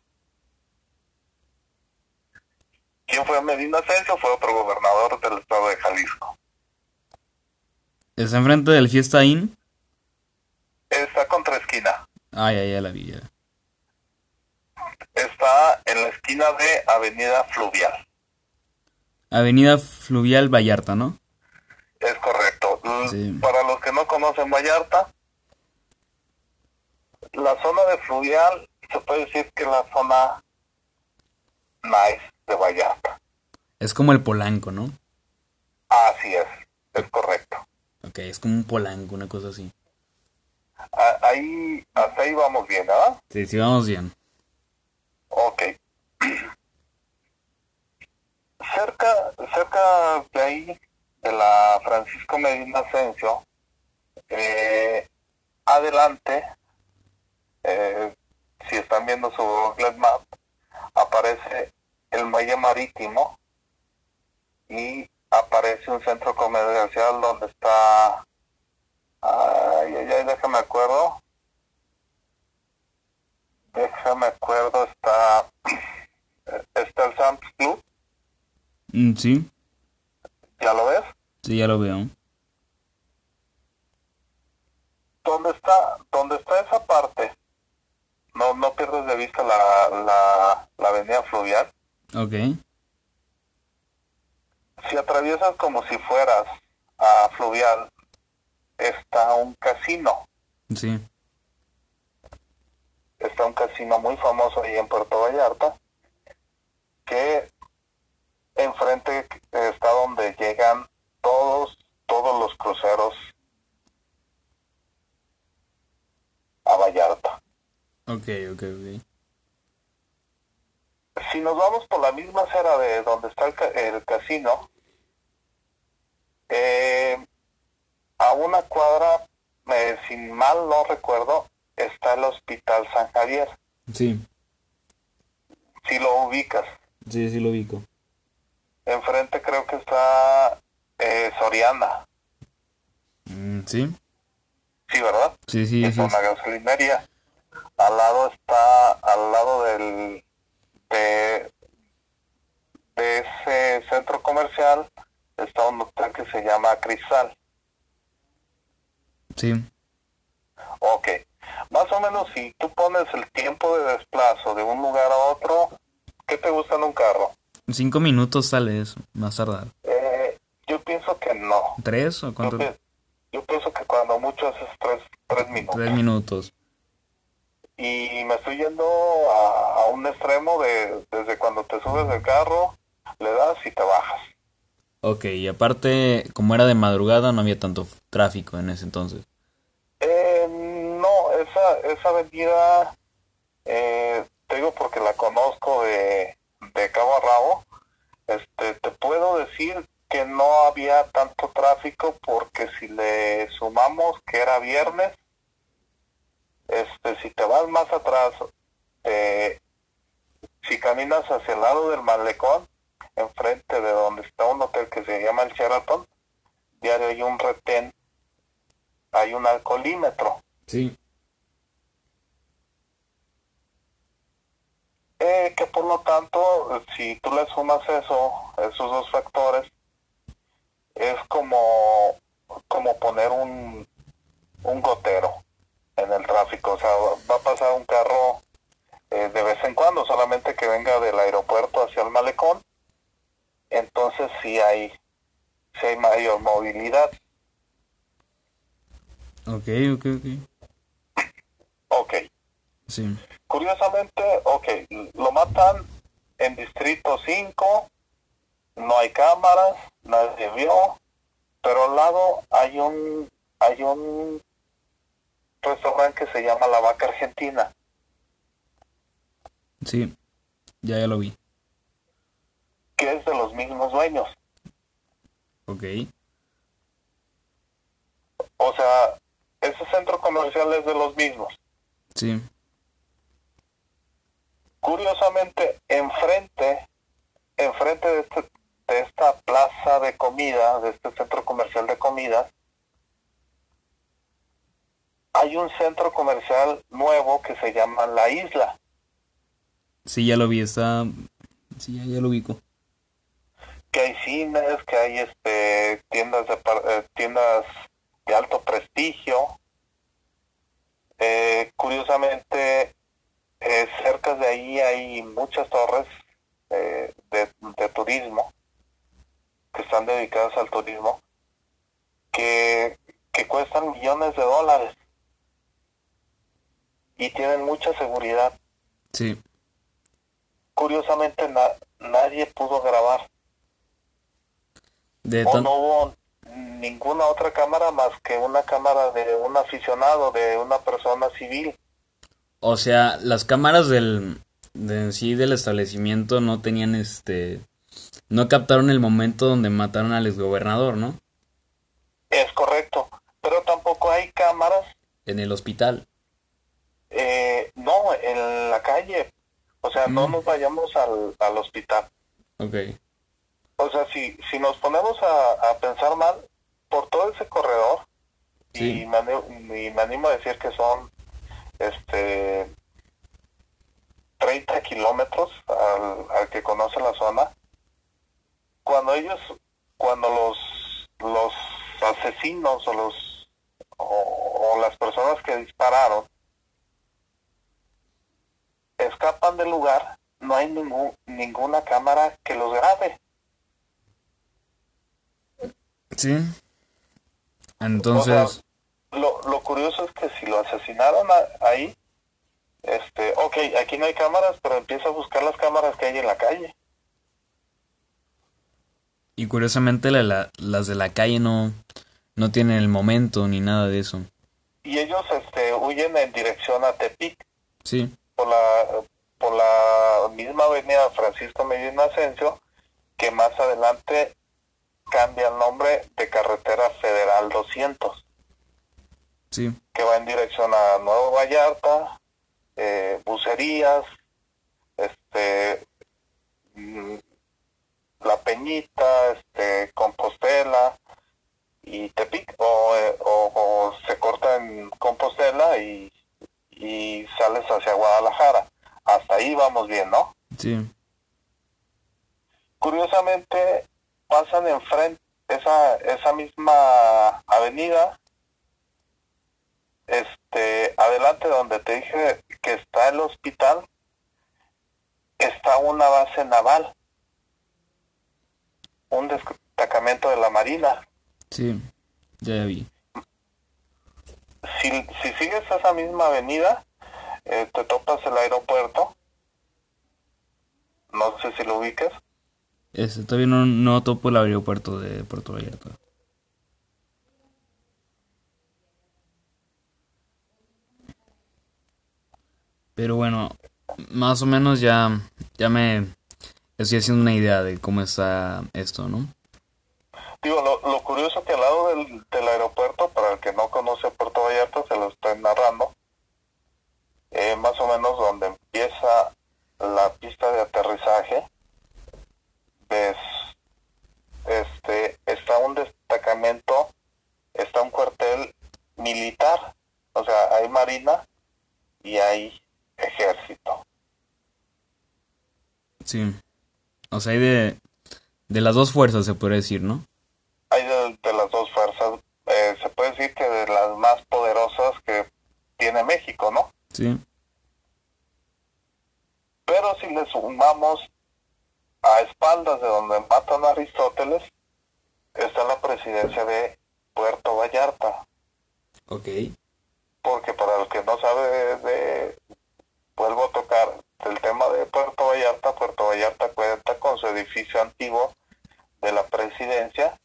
[SPEAKER 2] ¿Quién fue Medina Asensio? Fue otro gobernador del estado de Jalisco.
[SPEAKER 1] ¿Está enfrente del Fiesta Inn?
[SPEAKER 2] Está contra esquina.
[SPEAKER 1] Ah, ya, ya la vi. ya.
[SPEAKER 2] Está en la esquina de Avenida Fluvial.
[SPEAKER 1] Avenida Fluvial Vallarta, ¿no?
[SPEAKER 2] Es correcto.
[SPEAKER 1] Sí.
[SPEAKER 2] Para los que no conocen Vallarta, la zona de Fluvial se puede decir que es la zona nice de Vallarta.
[SPEAKER 1] Es como el Polanco, ¿no?
[SPEAKER 2] Así es, es correcto.
[SPEAKER 1] Ok, es como un Polanco, una cosa así.
[SPEAKER 2] Ah, ahí, hasta ahí vamos bien, ¿verdad?
[SPEAKER 1] Sí, sí, vamos bien.
[SPEAKER 2] Ok. cerca, cerca de ahí, de la Francisco Medina Asensio, eh, adelante, eh, si están viendo su Google Map, aparece el muelle marítimo y aparece un centro comercial donde está ay ay ay déjame acuerdo déjame acuerdo está está el Sam's Club
[SPEAKER 1] Mm, sí,
[SPEAKER 2] ya lo ves
[SPEAKER 1] sí, ya lo veo.
[SPEAKER 2] ¿Dónde está, dónde está esa parte? No, no pierdes de vista la, la, la avenida fluvial.
[SPEAKER 1] Ok,
[SPEAKER 2] Si atraviesas como si fueras a fluvial, está un casino.
[SPEAKER 1] sí,
[SPEAKER 2] Está un casino muy famoso ahí en Puerto Vallarta, que enfrente está donde llegan todos, todos los cruceros a Vallarta.
[SPEAKER 1] ok, ok, ok.
[SPEAKER 2] si nos vamos por la misma acera de donde está el, ca- el casino, eh, a una cuadra, eh, si mal no recuerdo, está el Hospital San Javier.
[SPEAKER 1] Sí,
[SPEAKER 2] Si lo ubicas,
[SPEAKER 1] sí, sí lo ubico.
[SPEAKER 2] enfrente creo que está eh, Soriana,
[SPEAKER 1] Mm, sí,
[SPEAKER 2] sí, ¿verdad?
[SPEAKER 1] sí, sí,
[SPEAKER 2] es
[SPEAKER 1] sí.
[SPEAKER 2] una gasolinería. Al lado está, al lado del, de, de ese centro comercial, está un hotel que se llama Cristal.
[SPEAKER 1] Sí,
[SPEAKER 2] Ok. Más o menos si tú pones el tiempo de desplazo de un lugar a otro, ¿qué te gusta en un carro?
[SPEAKER 1] cinco minutos sale eso, más tardar.
[SPEAKER 2] Eh, yo pienso que no.
[SPEAKER 1] ¿Tres o
[SPEAKER 2] Yo,
[SPEAKER 1] cuánto?
[SPEAKER 2] pi- yo pienso que cuando mucho haces tres, tres minutos.
[SPEAKER 1] Tres minutos.
[SPEAKER 2] Y me estoy yendo a, a un extremo de desde cuando te subes del carro, le das y te bajas.
[SPEAKER 1] Ok, y aparte, como era de madrugada, no había tanto tráfico en ese entonces.
[SPEAKER 2] Eh, esa, esa avenida, eh, te digo porque la conozco de, de cabo a rabo, este, te puedo decir que no había tanto tráfico porque si le sumamos que era viernes, este, si te vas más atrás, eh, si caminas hacia el lado del malecón, enfrente de donde está un hotel que se llama el Sheraton, diario hay un retén, hay un alcoholímetro.
[SPEAKER 1] Sí.
[SPEAKER 2] Eh, que por lo tanto, si tú le sumas eso, esos dos factores, es como, como poner un, un gotero en el tráfico. O sea, va a pasar un carro eh, de vez en cuando, solamente que venga del aeropuerto hacia el malecón. Entonces sí hay, sí hay mayor movilidad.
[SPEAKER 1] Ok, ok, ok.
[SPEAKER 2] Ok.
[SPEAKER 1] Sí.
[SPEAKER 2] Curiosamente, ok, lo matan en Distrito 5, no hay cámaras, nadie vio, pero al lado hay un hay un restaurante que se llama La Vaca Argentina,
[SPEAKER 1] Sí. Ya, ya lo vi.
[SPEAKER 2] que es de los mismos dueños.
[SPEAKER 1] Ok.
[SPEAKER 2] O sea, ese centro comercial es de los mismos.
[SPEAKER 1] Sí.
[SPEAKER 2] Curiosamente, enfrente, enfrente de, este, de esta plaza de comida, de este centro comercial de comida, hay un centro comercial nuevo que se llama La Isla.
[SPEAKER 1] Sí, ya lo vi. Está... Sí, ya, ya lo ubico.
[SPEAKER 2] que hay cines, que hay este tiendas de eh, tiendas de alto prestigio. Eh, curiosamente, eh, cerca de ahí hay muchas torres eh, de, de turismo que están dedicadas al turismo que, que cuestan millones de dólares y tienen mucha seguridad.
[SPEAKER 1] Sí.
[SPEAKER 2] curiosamente nadie pudo grabar.
[SPEAKER 1] De
[SPEAKER 2] o no hubo ninguna otra cámara más que una cámara de un aficionado, de una persona civil.
[SPEAKER 1] O sea, las cámaras del de sí del establecimiento no tenían este no captaron el momento donde mataron al exgobernador, ¿no?
[SPEAKER 2] Es correcto, pero tampoco hay cámaras
[SPEAKER 1] en el hospital.
[SPEAKER 2] Eh, no, en la calle. O sea, no nos vayamos al, al hospital.
[SPEAKER 1] Ok.
[SPEAKER 2] O sea, si, si nos ponemos a, a pensar mal, por todo ese corredor, y, me, y me animo a decir que son este 30 kilómetros al, al que conoce la zona, cuando ellos, cuando los, los asesinos o los o, las personas que dispararon escapan del lugar, no hay ningún, ninguna cámara que los grabe.
[SPEAKER 1] Sí. Entonces...
[SPEAKER 2] lo, lo curioso es que si lo asesinaron ahí, este, ok, aquí no hay cámaras, pero empieza a buscar las cámaras que hay en la calle.
[SPEAKER 1] Y curiosamente la, las de la calle no, no tienen el momento ni nada de eso.
[SPEAKER 2] Y ellos este, huyen en dirección a Tepic.
[SPEAKER 1] Sí.
[SPEAKER 2] Por la, por la misma avenida Francisco Medina Asensio, que más adelante cambia el nombre de Carretera Federal 200.
[SPEAKER 1] Sí.
[SPEAKER 2] Que va en dirección a Nuevo Vallarta, eh, Bucerías, este, mm, La Peñita, este, Compostela y Tepic, o, eh, o, se corta en Compostela y, y sales hacia Guadalajara. Hasta ahí vamos bien, ¿no?
[SPEAKER 1] Sí.
[SPEAKER 2] Curiosamente, pasan enfrente esa, esa misma avenida este adelante donde te dije que está el hospital está una base naval un destacamento de la marina.
[SPEAKER 1] Sí ya vi.
[SPEAKER 2] Si, si sigues esa misma avenida eh, te topas el aeropuerto. No sé si lo ubiques.
[SPEAKER 1] Este, todavía no, no topo el aeropuerto de Puerto Vallarta Pero bueno, más o menos ya, ya me estoy haciendo una idea de cómo está esto, ¿no?
[SPEAKER 2] Digo, lo, curioso que al lado del, del, aeropuerto, para el que no conoce Puerto Vallarta, se lo estoy narrando, eh, más o menos donde empieza la pista de aterrizaje, ves, este, está un destacamento, está un cuartel militar, o sea, hay marina y hay ejército.
[SPEAKER 1] Sí. O sea, hay de, de las dos fuerzas, se puede decir, ¿no?
[SPEAKER 2] Hay de, las dos fuerzas. Eh, se puede decir que de las más poderosas que tiene México, ¿no?
[SPEAKER 1] Sí.
[SPEAKER 2] Pero si le sumamos a espaldas de donde matan a Aristóteles, está la presidencia de Puerto Vallarta.
[SPEAKER 1] Ok.
[SPEAKER 2] Porque para el que no sabe de, vuelvo a tocar el tema de Puerto Vallarta. Puerto Vallarta cuenta con su edificio antiguo de la presidencia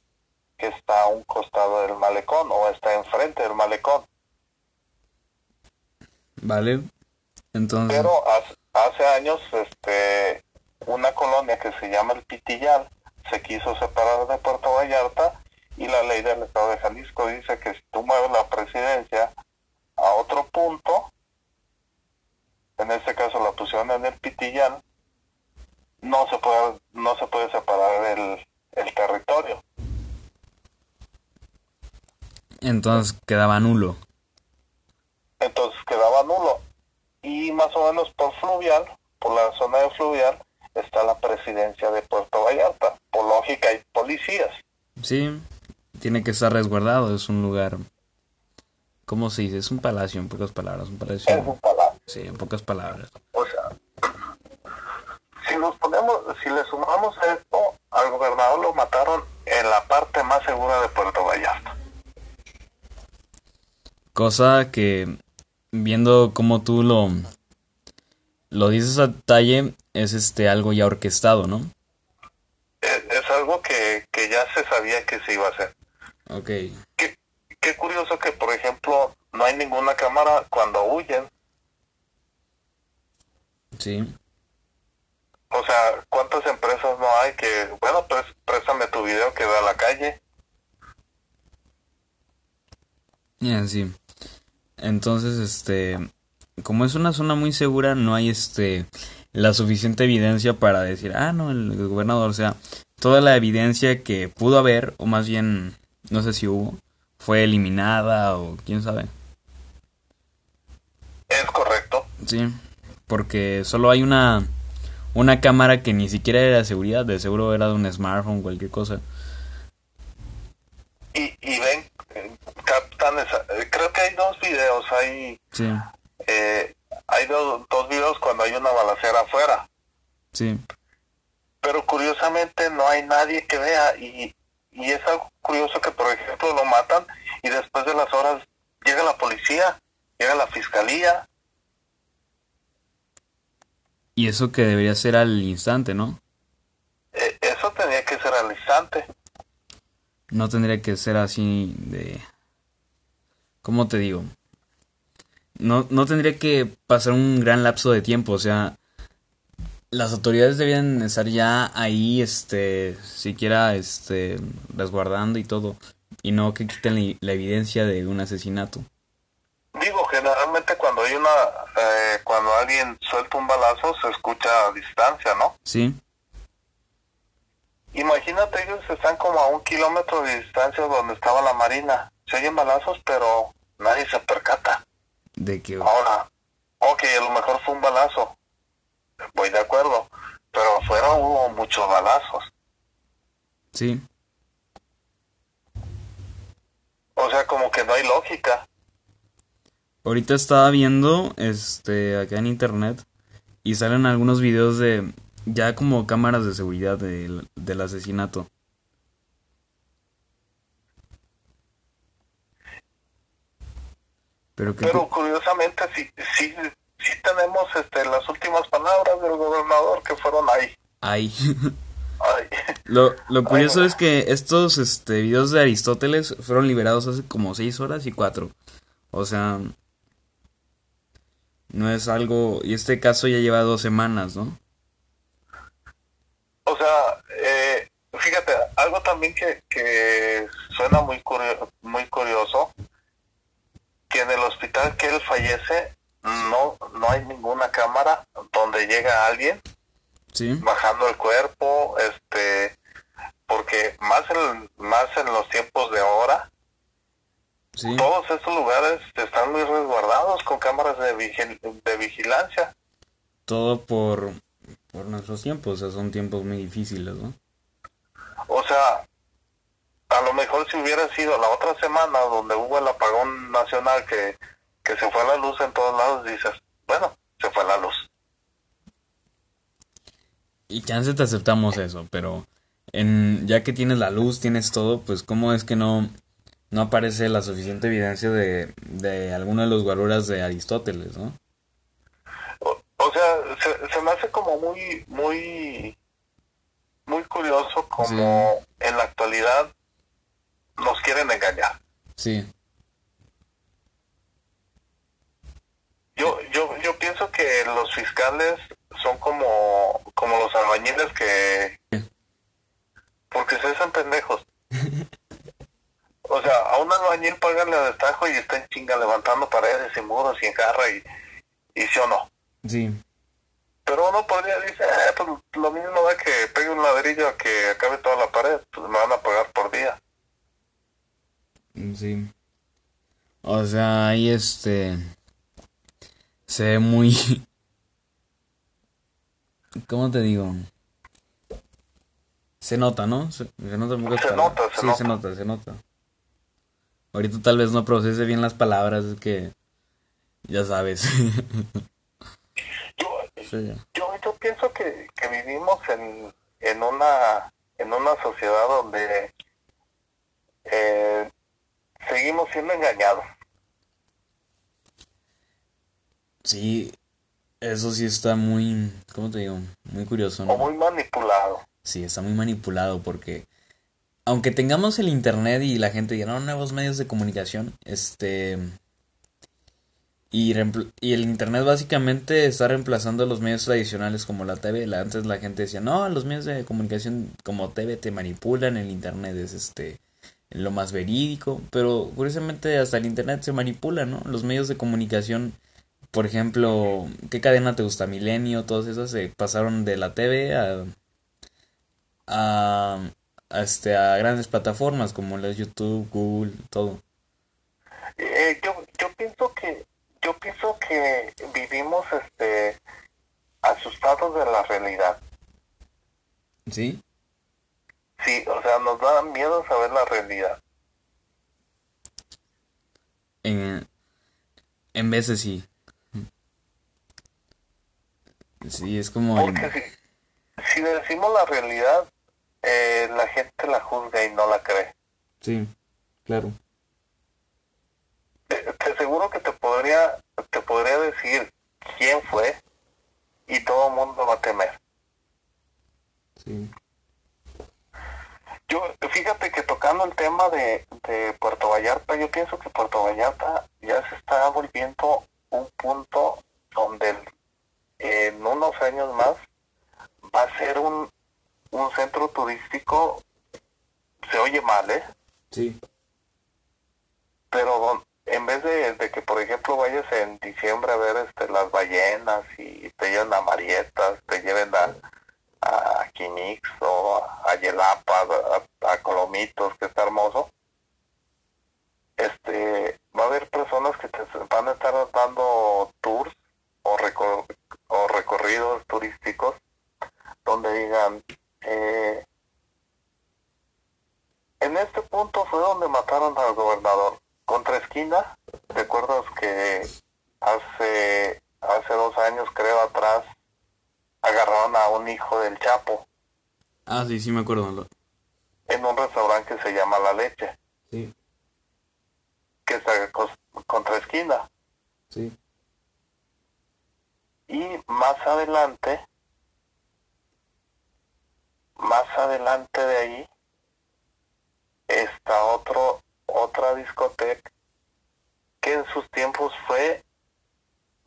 [SPEAKER 2] que está a un costado del malecón o está enfrente del malecón.
[SPEAKER 1] Vale. Entonces...
[SPEAKER 2] Pero hace, años este una colonia que se llama el Pitillal se quiso separar de Puerto Vallarta y la ley del Estado de Jalisco dice que si tú mueves la presidencia a otro punto, en este caso la pusieron en el Pitillán, no se puede, no se puede separar el, el territorio.
[SPEAKER 1] Entonces quedaba nulo.
[SPEAKER 2] Entonces quedaba nulo. Y más o menos por fluvial, por la zona de fluvial, está la presidencia de Puerto Vallarta. Por lógica hay policías.
[SPEAKER 1] Sí, tiene que estar resguardado, es un lugar... ¿Cómo se dice? Es un palacio, en pocas palabras. Un palacio.
[SPEAKER 2] Es un palacio.
[SPEAKER 1] Sí, en pocas palabras.
[SPEAKER 2] O sea, si nos ponemos, si le sumamos esto, al gobernador lo mataron en la parte más segura de Puerto Vallarta.
[SPEAKER 1] Cosa que, viendo cómo tú lo, lo dices a detalle, es este algo ya orquestado, ¿no?
[SPEAKER 2] Es, es algo que, que ya se sabía que se iba a hacer.
[SPEAKER 1] Ok.
[SPEAKER 2] Qué, qué curioso que, por ejemplo, no hay ninguna cámara cuando huyen.
[SPEAKER 1] Sí.
[SPEAKER 2] O sea, ¿cuántas empresas no hay que, bueno, pues préstame tu video que da a la calle?
[SPEAKER 1] Ya, sí. Entonces, este, como es una zona muy segura, no hay este la suficiente evidencia para decir, ah, no, el gobernador, o sea, toda la evidencia que pudo haber, o más bien, no sé si hubo, fue eliminada o quién sabe.
[SPEAKER 2] Es correcto.
[SPEAKER 1] Sí, porque solo hay una una cámara que ni siquiera era de seguridad, de seguro era de un smartphone, cualquier cosa.
[SPEAKER 2] Y, y ven, captan esa, creo que hay dos videos, hay,
[SPEAKER 1] Sí,
[SPEAKER 2] eh, hay do- dos videos cuando hay una balacera afuera.
[SPEAKER 1] sí,
[SPEAKER 2] pero curiosamente no hay nadie que vea y, y es algo curioso que por ejemplo lo matan y después de las horas llega la policía, llega la fiscalía,
[SPEAKER 1] y eso que debería ser al instante, ¿no?
[SPEAKER 2] Eh, eso tenía que ser al instante.
[SPEAKER 1] No tendría que ser así de... ¿Cómo te digo? No, no tendría que pasar un gran lapso de tiempo, o sea, las autoridades debían estar ya ahí, este, siquiera, este, resguardando y todo, y no que quiten la, la evidencia de un asesinato.
[SPEAKER 2] Generalmente cuando hay una, eh, cuando alguien suelta un balazo se escucha a distancia, ¿no?
[SPEAKER 1] ¿Sí?
[SPEAKER 2] Imagínate, ellos están como a un kilómetro de distancia donde estaba la marina. Se oyen balazos, pero nadie se percata.
[SPEAKER 1] De que...
[SPEAKER 2] Ahora, ok, a lo mejor fue un balazo. Voy de acuerdo. Pero afuera hubo muchos balazos.
[SPEAKER 1] Sí,
[SPEAKER 2] O sea, como que no hay lógica.
[SPEAKER 1] Ahorita estaba viendo, este, acá en internet, y salen algunos videos de ya como cámaras de seguridad del, del asesinato. Pero que...
[SPEAKER 2] Pero curiosamente sí, sí, sí tenemos este, las últimas palabras del gobernador que fueron ahí.
[SPEAKER 1] Ay.
[SPEAKER 2] Ay.
[SPEAKER 1] Lo, lo curioso es que estos este, videos de Aristóteles fueron liberados hace como 6 horas y 4. O sea, no es algo... Y este caso ya lleva dos semanas, ¿no?
[SPEAKER 2] O sea, eh, fíjate, algo también que, que suena muy, curio- muy curioso, que en el hospital que él fallece no, no hay ninguna cámara donde llega alguien
[SPEAKER 1] Sí,
[SPEAKER 2] bajando el cuerpo, este, porque más en, más en los tiempos de ahora,
[SPEAKER 1] sí.
[SPEAKER 2] todos estos lugares están muy resguardados con cámaras de, vigil- de vigilancia.
[SPEAKER 1] Todo por, por nuestros tiempos, o sea, son tiempos muy difíciles, ¿no?
[SPEAKER 2] O sea, a lo mejor si hubiera sido la otra semana donde hubo el apagón nacional que, que se fue la luz en todos lados, dices, bueno, se fue la luz.
[SPEAKER 1] Y chance te aceptamos eso, pero en, ya que tienes la luz, tienes todo, pues cómo es que no, no aparece la suficiente evidencia de, de alguno de los guaruras de Aristóteles, ¿no?
[SPEAKER 2] O, o sea, se, se me hace como muy, muy, muy curioso como en la actualidad nos quieren engañar.
[SPEAKER 1] Sí,
[SPEAKER 2] Yo, yo, yo pienso que los fiscales son como, como los albañiles que... Porque se hacen pendejos. O sea, a un albañil páganle a destajo y está en chinga levantando paredes y muros y enjarra y, y sí o no.
[SPEAKER 1] sí,
[SPEAKER 2] Pero uno podría decir, eh, pues lo mismo da que pegue un ladrillo a que acabe toda la pared, pues me van a pagar por día.
[SPEAKER 1] sí. O sea, ahí este... Se ve muy... ¿Cómo te digo? Se nota, ¿no? Se, se nota en pocas
[SPEAKER 2] Se nota, se
[SPEAKER 1] sí, se
[SPEAKER 2] nota,
[SPEAKER 1] se nota. Ahorita tal vez no procese bien las palabras, es que... Ya sabes.
[SPEAKER 2] Yo,
[SPEAKER 1] Sí.
[SPEAKER 2] yo, yo pienso que, que vivimos en, en una en una sociedad donde eh, seguimos siendo engañados.
[SPEAKER 1] Sí, Eso sí está muy, ¿cómo te digo? Muy curioso,
[SPEAKER 2] o muy manipulado.
[SPEAKER 1] Sí, está muy manipulado porque aunque tengamos el internet y la gente diga, no, nuevos medios de comunicación, este... Y, y el internet básicamente está reemplazando los medios tradicionales como la TV. La- antes la gente decía, no, los medios de comunicación como TV te manipulan, el internet es este lo más verídico, pero curiosamente hasta el internet se manipula, ¿no? Los medios de comunicación, por ejemplo, ¿qué cadena te gusta? Milenio, todas esas se pasaron de la TV a, a, este, a grandes plataformas como las YouTube, Google, todo.
[SPEAKER 2] Eh, yo, yo pienso que yo pienso que vivimos este asustados de la realidad.
[SPEAKER 1] ¿Sí?
[SPEAKER 2] Sí, o sea, nos da miedo saber la realidad.
[SPEAKER 1] En, en veces sí. Sí, es como... el-
[SPEAKER 2] Porque si, si decimos la realidad, eh, la gente la juzga y no la cree.
[SPEAKER 1] Sí, claro.
[SPEAKER 2] Te, te aseguro que te podría, te podría decir quién fue y todo el mundo va a temer.
[SPEAKER 1] Sí.
[SPEAKER 2] Yo, fíjate que tocando el tema de, de Puerto Vallarta, yo pienso que Puerto Vallarta ya se está volviendo un punto donde en unos años más va a ser un, un centro turístico, se oye mal, ¿eh?
[SPEAKER 1] Sí.
[SPEAKER 2] Pero en vez de, de que, por ejemplo, vayas en diciembre a ver este, las ballenas y te lleven a Marietas, te lleven a, a Quinix o a, a Yelapa, a, a Colomitos, que está hermoso, este, va a haber personas que te van a estar dando tours o, recor- o recorridos turísticos donde digan, eh, en este punto fue donde mataron al gobernador. Contra esquina, ¿recuerdas que hace, hace dos años, creo, atrás, agarraron a un hijo del Chapo
[SPEAKER 1] Ah, sí, sí me acuerdo. lo-
[SPEAKER 2] en un restaurante que se llama La Leche,
[SPEAKER 1] Sí,
[SPEAKER 2] que está cos- contra esquina?
[SPEAKER 1] sí.
[SPEAKER 2] Y más adelante, más adelante de ahí, está otro, otra discoteca que en sus tiempos fue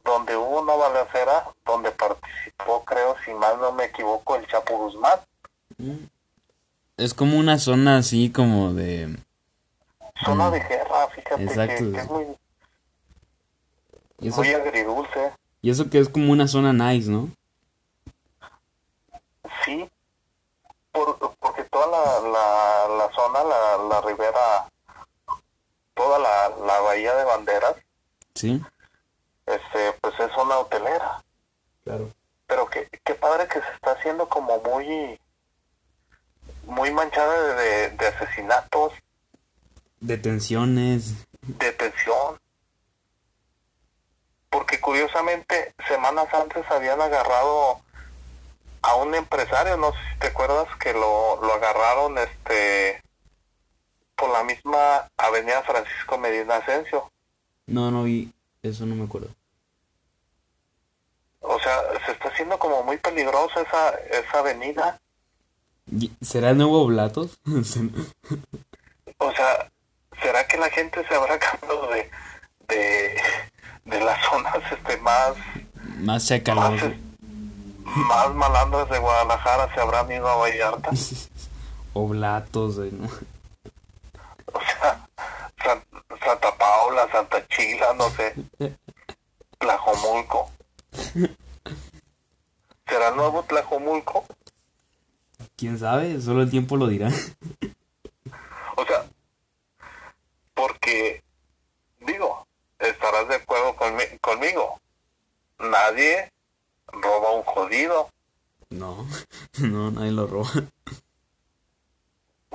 [SPEAKER 2] donde hubo una balacera, donde participó, creo, si mal no me equivoco, el Chapo Guzmán.
[SPEAKER 1] Mm. Es como una zona así como de...
[SPEAKER 2] Zona
[SPEAKER 1] Mm.
[SPEAKER 2] de guerra, fíjate que-
[SPEAKER 1] Exacto.
[SPEAKER 2] que, es muy,
[SPEAKER 1] Y eso,
[SPEAKER 2] muy agridulce.
[SPEAKER 1] y eso que es como una zona nice, ¿no?
[SPEAKER 2] Sí, por, porque toda la, la, la zona, la, la ribera, toda la, la bahía de banderas,
[SPEAKER 1] Sí.
[SPEAKER 2] este, pues es zona hotelera.
[SPEAKER 1] Claro.
[SPEAKER 2] Pero que, qué padre que se está haciendo como muy, muy manchada de, de, de asesinatos,
[SPEAKER 1] Detenciones.
[SPEAKER 2] detención. Porque curiosamente, semanas antes habían agarrado a un empresario, no sé si te acuerdas que lo, lo agarraron este por la misma avenida Francisco Medina Asensio.
[SPEAKER 1] No, no vi. Eso no me acuerdo.
[SPEAKER 2] O sea, se está haciendo como muy peligrosa esa, esa avenida.
[SPEAKER 1] ¿Será el nuevo Blatos?
[SPEAKER 2] O sea, ¿será que la gente se habrá cambiado de, de, de las zonas este más,
[SPEAKER 1] Más
[SPEAKER 2] más,
[SPEAKER 1] chacaloso.
[SPEAKER 2] más malandras de Guadalajara se habrán ido a Vallarta?
[SPEAKER 1] Oblatos.
[SPEAKER 2] O sea, San- Santa Paula, Santa Chila, no sé. Tlajomulco. ¿Será nuevo Tlajomulco?
[SPEAKER 1] ¿Quién sabe? Solo el tiempo lo dirá.
[SPEAKER 2] O sea, porque, digo, estarás de acuerdo conmi- conmigo. Nadie roba un jodido.
[SPEAKER 1] No, no, nadie lo roba.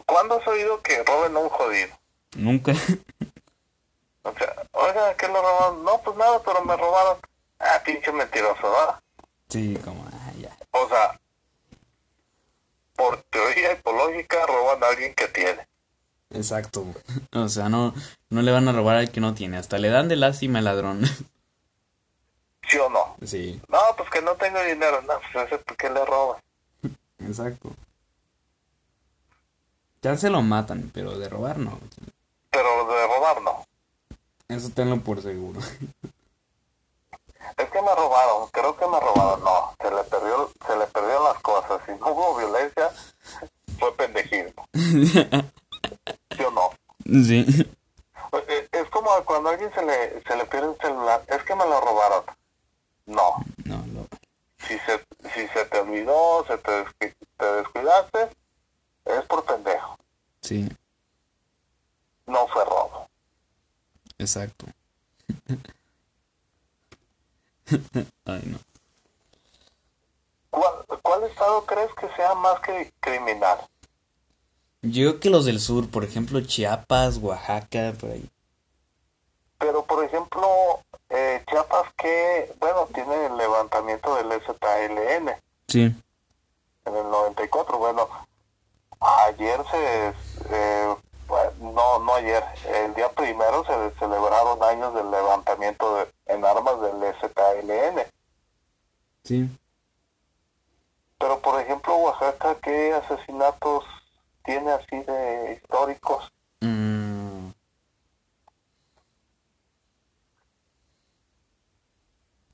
[SPEAKER 2] ¿Cuándo has oído que roben a un jodido?
[SPEAKER 1] Nunca.
[SPEAKER 2] O sea, oiga, ¿qué lo robaron? No, pues nada, pero me robaron. Ah, pinche mentiroso, ¿verdad?
[SPEAKER 1] Sí, como, ah, ya.
[SPEAKER 2] O sea, por teoría y por lógica roban a alguien que tiene.
[SPEAKER 1] Exacto. güey. O sea, no, no le van a robar al que no tiene. Hasta le dan de lástima al ladrón.
[SPEAKER 2] ¿Sí o no?
[SPEAKER 1] Sí,
[SPEAKER 2] No, pues que no tengo dinero. No, pues ese, ¿por qué le robas?
[SPEAKER 1] exacto. Ya se lo matan, pero de robar no.
[SPEAKER 2] Pero de robar no.
[SPEAKER 1] Eso tenlo por seguro.
[SPEAKER 2] Es que me robaron, creo que me robaron. No, se le perdió, se le perdieron las cosas. Si no hubo violencia, fue pendejismo. ¿Sí o no?
[SPEAKER 1] Sí.
[SPEAKER 2] Eh, Es como cuando a alguien se le, se le pierde un celular. Es que me lo robaron. No.
[SPEAKER 1] No, no.
[SPEAKER 2] Si se, si se te olvidó, se te, descu- te descuidaste, es por pendejo.
[SPEAKER 1] Sí,
[SPEAKER 2] No fue robo.
[SPEAKER 1] exacto. Ay, no.
[SPEAKER 2] ¿Cuál, ¿Cuál estado crees que sea más que criminal?
[SPEAKER 1] Yo creo que los del sur, por ejemplo, Chiapas, Oaxaca, por ahí.
[SPEAKER 2] Pero, por ejemplo, eh, Chiapas que, bueno, tiene el levantamiento del ZLN
[SPEAKER 1] Sí.
[SPEAKER 2] en el 94. Bueno, ayer se, eh, no, no ayer, el día primero se celebraron años del levantamiento de- en armas del ZLN.
[SPEAKER 1] Sí.
[SPEAKER 2] Pero, por ejemplo, Oaxaca, ¿qué asesinatos tiene así de históricos?
[SPEAKER 1] Mm.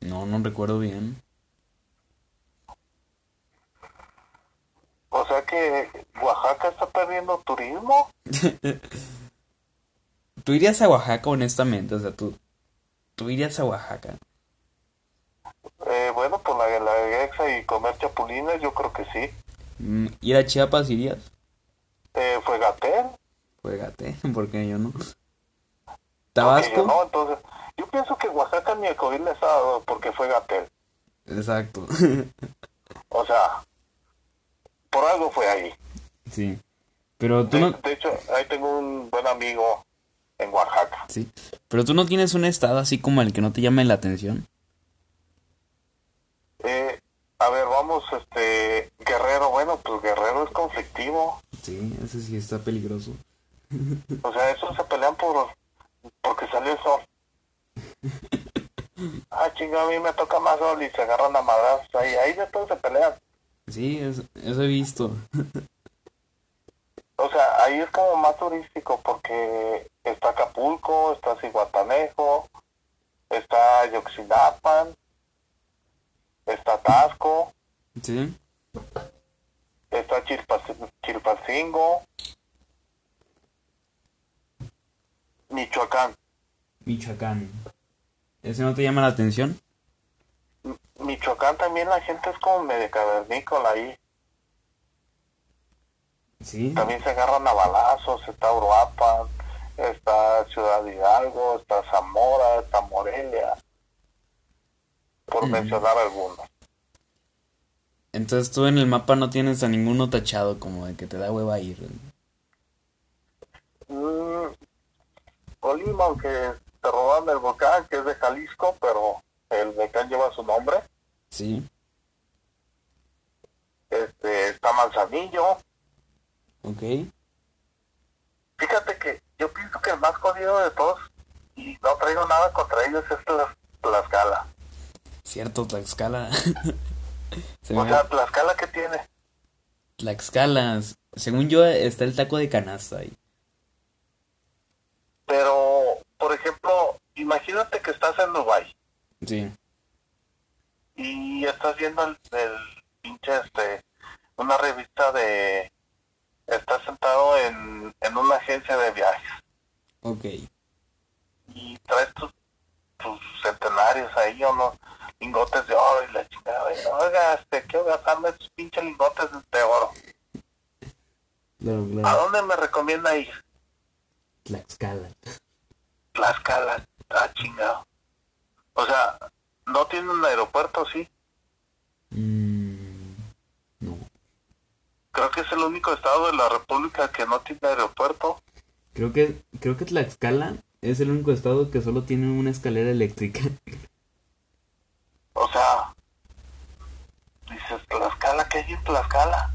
[SPEAKER 1] No, no recuerdo bien.
[SPEAKER 2] O sea que Oaxaca está perdiendo turismo.
[SPEAKER 1] ¿Tú irías a Oaxaca, honestamente? O sea, tú, tú irías a Oaxaca.
[SPEAKER 2] Eh, bueno, pues la, la Exa y comer chapulines, yo creo que sí.
[SPEAKER 1] Mm, ¿Ir a Chiapas irías?
[SPEAKER 2] Eh, fue Gatel.
[SPEAKER 1] Juégate, porque yo no.
[SPEAKER 2] Porque yo
[SPEAKER 1] ¿Tabasco?
[SPEAKER 2] no, entonces, yo pienso que Oaxaca ni el COVID les ha dado porque fue Gatel.
[SPEAKER 1] Exacto.
[SPEAKER 2] O sea, por algo fue ahí.
[SPEAKER 1] sí. Pero tú
[SPEAKER 2] De,
[SPEAKER 1] no...
[SPEAKER 2] de hecho, ahí tengo un buen amigo en Oaxaca.
[SPEAKER 1] Sí. Pero tú no tienes un estado así como el que no te llame la atención.
[SPEAKER 2] Eh, a ver, vamos, este, Guerrero, bueno, pues Guerrero es conflictivo.
[SPEAKER 1] Sí, ese sí está peligroso.
[SPEAKER 2] O sea, esos se pelean por porque salió el sol. Ah, chinga, a mí me toca más sol y se agarran a madrazos ahí. Ahí de todos se pelean.
[SPEAKER 1] Sí, es- eso he visto.
[SPEAKER 2] O sea, ahí es como más turístico porque está Acapulco, está Cihuatanejo, está Yoxinapan, está Tasco,
[SPEAKER 1] Sí.
[SPEAKER 2] está Chilpancingo, Michoacán.
[SPEAKER 1] Michoacán. ¿Ese no te llama la atención?
[SPEAKER 2] Michoacán también la gente es como medio cavernícola ahí.
[SPEAKER 1] Sí.
[SPEAKER 2] También se agarran a balazos, está Uruapan, está Ciudad Hidalgo, está Zamora, está Morelia, por
[SPEAKER 1] Mm.
[SPEAKER 2] mencionar algunos.
[SPEAKER 1] Entonces tú en el mapa no tienes a ninguno tachado como de que te da hueva ir.
[SPEAKER 2] Mm, Colima, aunque se robaron el volcán, que es de Jalisco, pero el volcán lleva su nombre.
[SPEAKER 1] Sí.
[SPEAKER 2] Este, está Manzanillo.
[SPEAKER 1] Ok.
[SPEAKER 2] Fíjate que yo pienso que el más jodido de todos, y no traigo nada contra ellos, es Tlax- Tlaxcala.
[SPEAKER 1] Cierto, Tlaxcala. Se
[SPEAKER 2] O
[SPEAKER 1] me-
[SPEAKER 2] sea, Tlaxcala que tiene.
[SPEAKER 1] Tlaxcala. Según yo, está el taco de canasta ahí.
[SPEAKER 2] Pero, por ejemplo, imagínate que estás en Dubai
[SPEAKER 1] Sí.
[SPEAKER 2] y estás viendo el, el pinche, este, una revista de... Estás sentado en, en una agencia de viajes
[SPEAKER 1] Ok.
[SPEAKER 2] y traes tus, tus centenarios ahí o unos lingotes de oro y la chingada. Oiga, Oiga, este, quiero gastarme esos pinches lingotes de oro. ¿A dónde me recomienda ir?
[SPEAKER 1] Tlaxcala.
[SPEAKER 2] Tlaxcala. Ah, chingado. O sea, ¿no tiene un aeropuerto, sí?
[SPEAKER 1] Mm, no.
[SPEAKER 2] Creo que es el único estado de la República que no tiene aeropuerto.
[SPEAKER 1] Creo que, creo que Tlaxcala es el único estado que solo tiene una escalera eléctrica.
[SPEAKER 2] O sea, dices, Tlaxcala, ¿qué hay en Tlaxcala?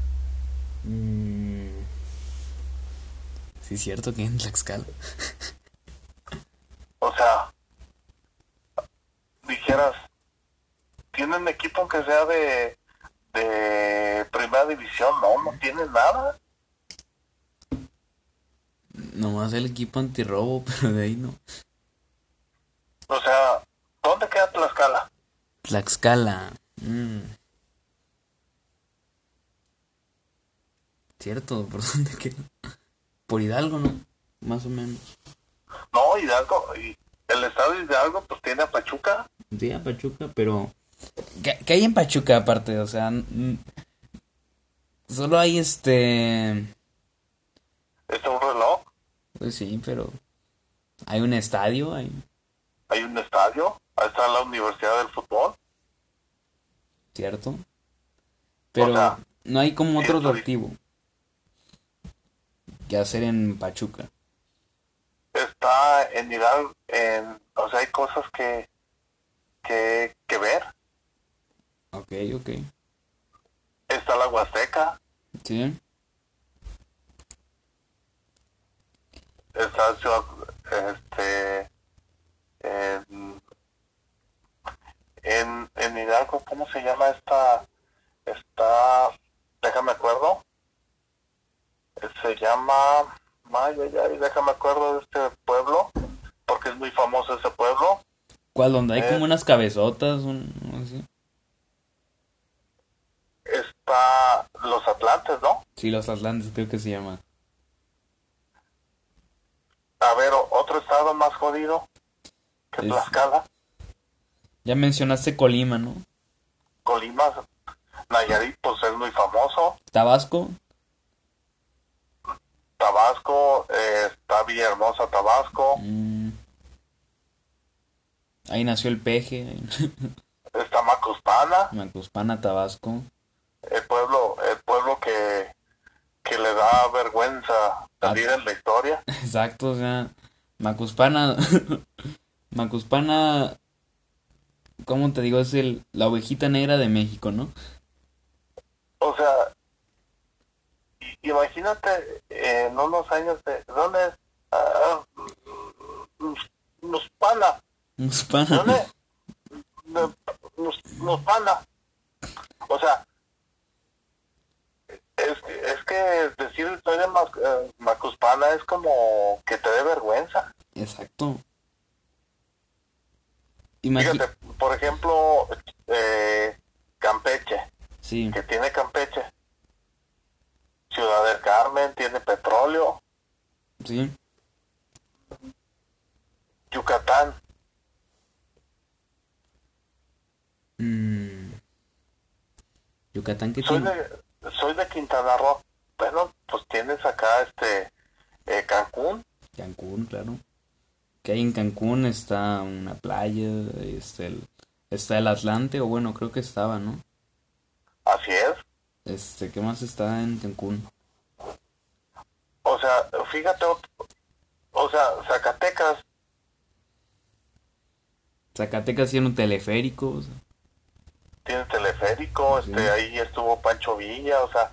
[SPEAKER 1] Mm, sí, es cierto que en Tlaxcala.
[SPEAKER 2] O sea, dijeras, tienen equipo que sea de, de primera división, no, no tienen nada.
[SPEAKER 1] Nomás el equipo antirrobo, pero de ahí no.
[SPEAKER 2] O sea, ¿dónde queda Tlaxcala?
[SPEAKER 1] Tlaxcala. Mm. Cierto, ¿por dónde queda? Por Hidalgo, ¿no? Más o menos.
[SPEAKER 2] No, Hidalgo, y el estado de Hidalgo pues tiene a Pachuca.
[SPEAKER 1] Sí, a Pachuca, pero... ¿Qué, qué hay en Pachuca aparte? O sea, solo hay este...
[SPEAKER 2] Es un reloj,
[SPEAKER 1] Pues sí, pero... Hay un estadio, hay...
[SPEAKER 2] hay un estadio, ahí está la Universidad del Fútbol.
[SPEAKER 1] ¿cierto? Pero
[SPEAKER 2] sea,
[SPEAKER 1] no hay como otro atractivo que hacer en Pachuca.
[SPEAKER 2] Está en Hidalgo, en, o sea, hay cosas que, que, que ver.
[SPEAKER 1] Ok, ok.
[SPEAKER 2] Está la Huasteca,
[SPEAKER 1] Sí.
[SPEAKER 2] está Ciudad, este, en, en, en Hidalgo, ¿cómo se llama esta? Está, déjame acuerdo, se llama, ay, ay, ay, déjame acuerdo de este pueblo, porque es muy famoso ese pueblo.
[SPEAKER 1] ¿Cuál? Donde hay
[SPEAKER 2] Eh.
[SPEAKER 1] como unas cabezotas, un, sé.
[SPEAKER 2] Está Los Atlantes, ¿no?
[SPEAKER 1] Sí, los Atlantes creo que se llama.
[SPEAKER 2] A ver, otro estado más jodido que
[SPEAKER 1] Es-
[SPEAKER 2] Tlaxcala,
[SPEAKER 1] Ya mencionaste Colima, ¿no?
[SPEAKER 2] Colima, Nayarit, pues es muy famoso.
[SPEAKER 1] Tabasco.
[SPEAKER 2] Tabasco, eh, está Villahermosa, Tabasco,
[SPEAKER 1] mm. Ahí nació el peje.
[SPEAKER 2] está Macuspana,
[SPEAKER 1] Macuspana, Tabasco.
[SPEAKER 2] el pueblo, el pueblo que, que le da vergüenza salir en la historia.
[SPEAKER 1] Exacto, o sea, Macuspana, Macuspana, ¿cómo te digo? Es el, la ovejita negra de México, ¿no?
[SPEAKER 2] O sea, imagínate en unos años de, ¿dónde
[SPEAKER 1] Macuspana.
[SPEAKER 2] ¿dónde? De- Mus- Muspana. O sea, es, es que decir soy de eh, Macuspana es como que te dé vergüenza.
[SPEAKER 1] Exacto. Imagi-
[SPEAKER 2] Fíjate, por ejemplo, eh, Campeche,
[SPEAKER 1] Sí,
[SPEAKER 2] que tiene Campeche. Ciudad del Carmen tiene petróleo.
[SPEAKER 1] sí.
[SPEAKER 2] Yucatán,
[SPEAKER 1] Mm. Yucatán, ¿qué
[SPEAKER 2] soy
[SPEAKER 1] tiene?
[SPEAKER 2] de, soy de Quintana Roo. Bueno, pues tienes acá este eh, Cancún,
[SPEAKER 1] Cancún, claro. Que hay en Cancún está una playa, este, el- está el Atlante, o bueno, creo que estaba, ¿no?
[SPEAKER 2] así es.
[SPEAKER 1] Este, ¿qué más está en Cancún?
[SPEAKER 2] O sea, fíjate, o sea, Zacatecas,
[SPEAKER 1] Zacatecas tiene un teleférico, o sea,
[SPEAKER 2] tiene teleférico,
[SPEAKER 1] Sí.
[SPEAKER 2] este, ahí estuvo Pancho Villa, o sea,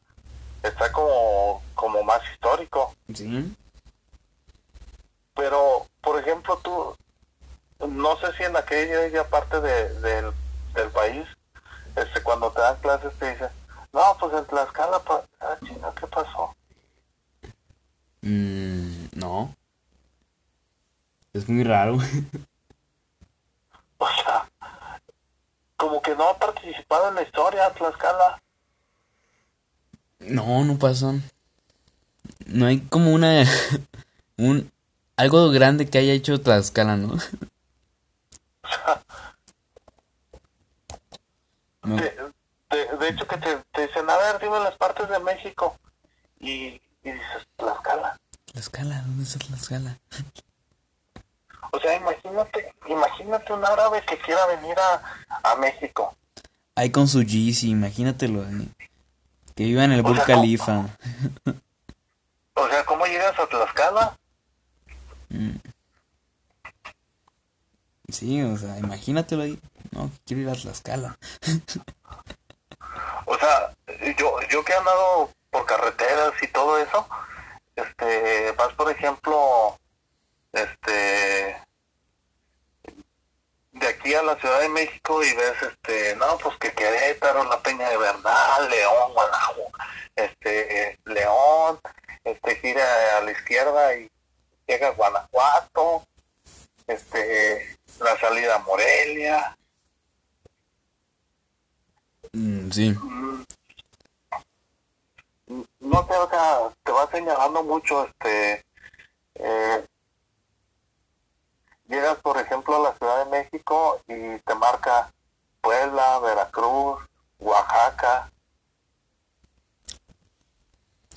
[SPEAKER 2] está como, como más histórico.
[SPEAKER 1] sí.
[SPEAKER 2] Pero, por ejemplo, tú, no sé si en aquella parte de, del, del país, este, cuando te dan clases te dicen, no, pues en Tlaxcala, pa ah, chinga, ¿qué pasó?
[SPEAKER 1] Mm, no. Es muy raro.
[SPEAKER 2] O sea, como que no ha participado en la historia Tlaxcala.
[SPEAKER 1] No, no pasó. No hay como una... un... Algo grande que haya hecho Tlaxcala, ¿no? No.
[SPEAKER 2] De, de, de hecho, que te, te dicen, a ver, dime las partes de México. Y, y dices, Tlaxcala.
[SPEAKER 1] Tlaxcala, ¿dónde está Tlaxcala?
[SPEAKER 2] O sea, imagínate, imagínate un árabe que quiera venir a, a México.
[SPEAKER 1] Ahí con su Yeezy, imagínatelo. ahí. Que viva en el Burj
[SPEAKER 2] no.
[SPEAKER 1] Khalifa.
[SPEAKER 2] O sea, ¿cómo llegas a Tlaxcala?
[SPEAKER 1] Mm. Sí, o sea, imagínatelo ahí. No, quiero ir a Tlaxcala.
[SPEAKER 2] Yo, que he andado por carreteras y todo eso, este, vas por ejemplo, este, de aquí a la Ciudad de México y ves, este, no, pues que Querétaro, la Peña de Bernal, León, Guanajuato, este, León, este, gira a la izquierda y llega a Guanajuato, este, la salida a Morelia.
[SPEAKER 1] Mm, sí.
[SPEAKER 2] No te, o sea, te va señalando mucho, este, eh, llegas, por ejemplo, a la Ciudad de México y te marca Puebla, Veracruz, Oaxaca.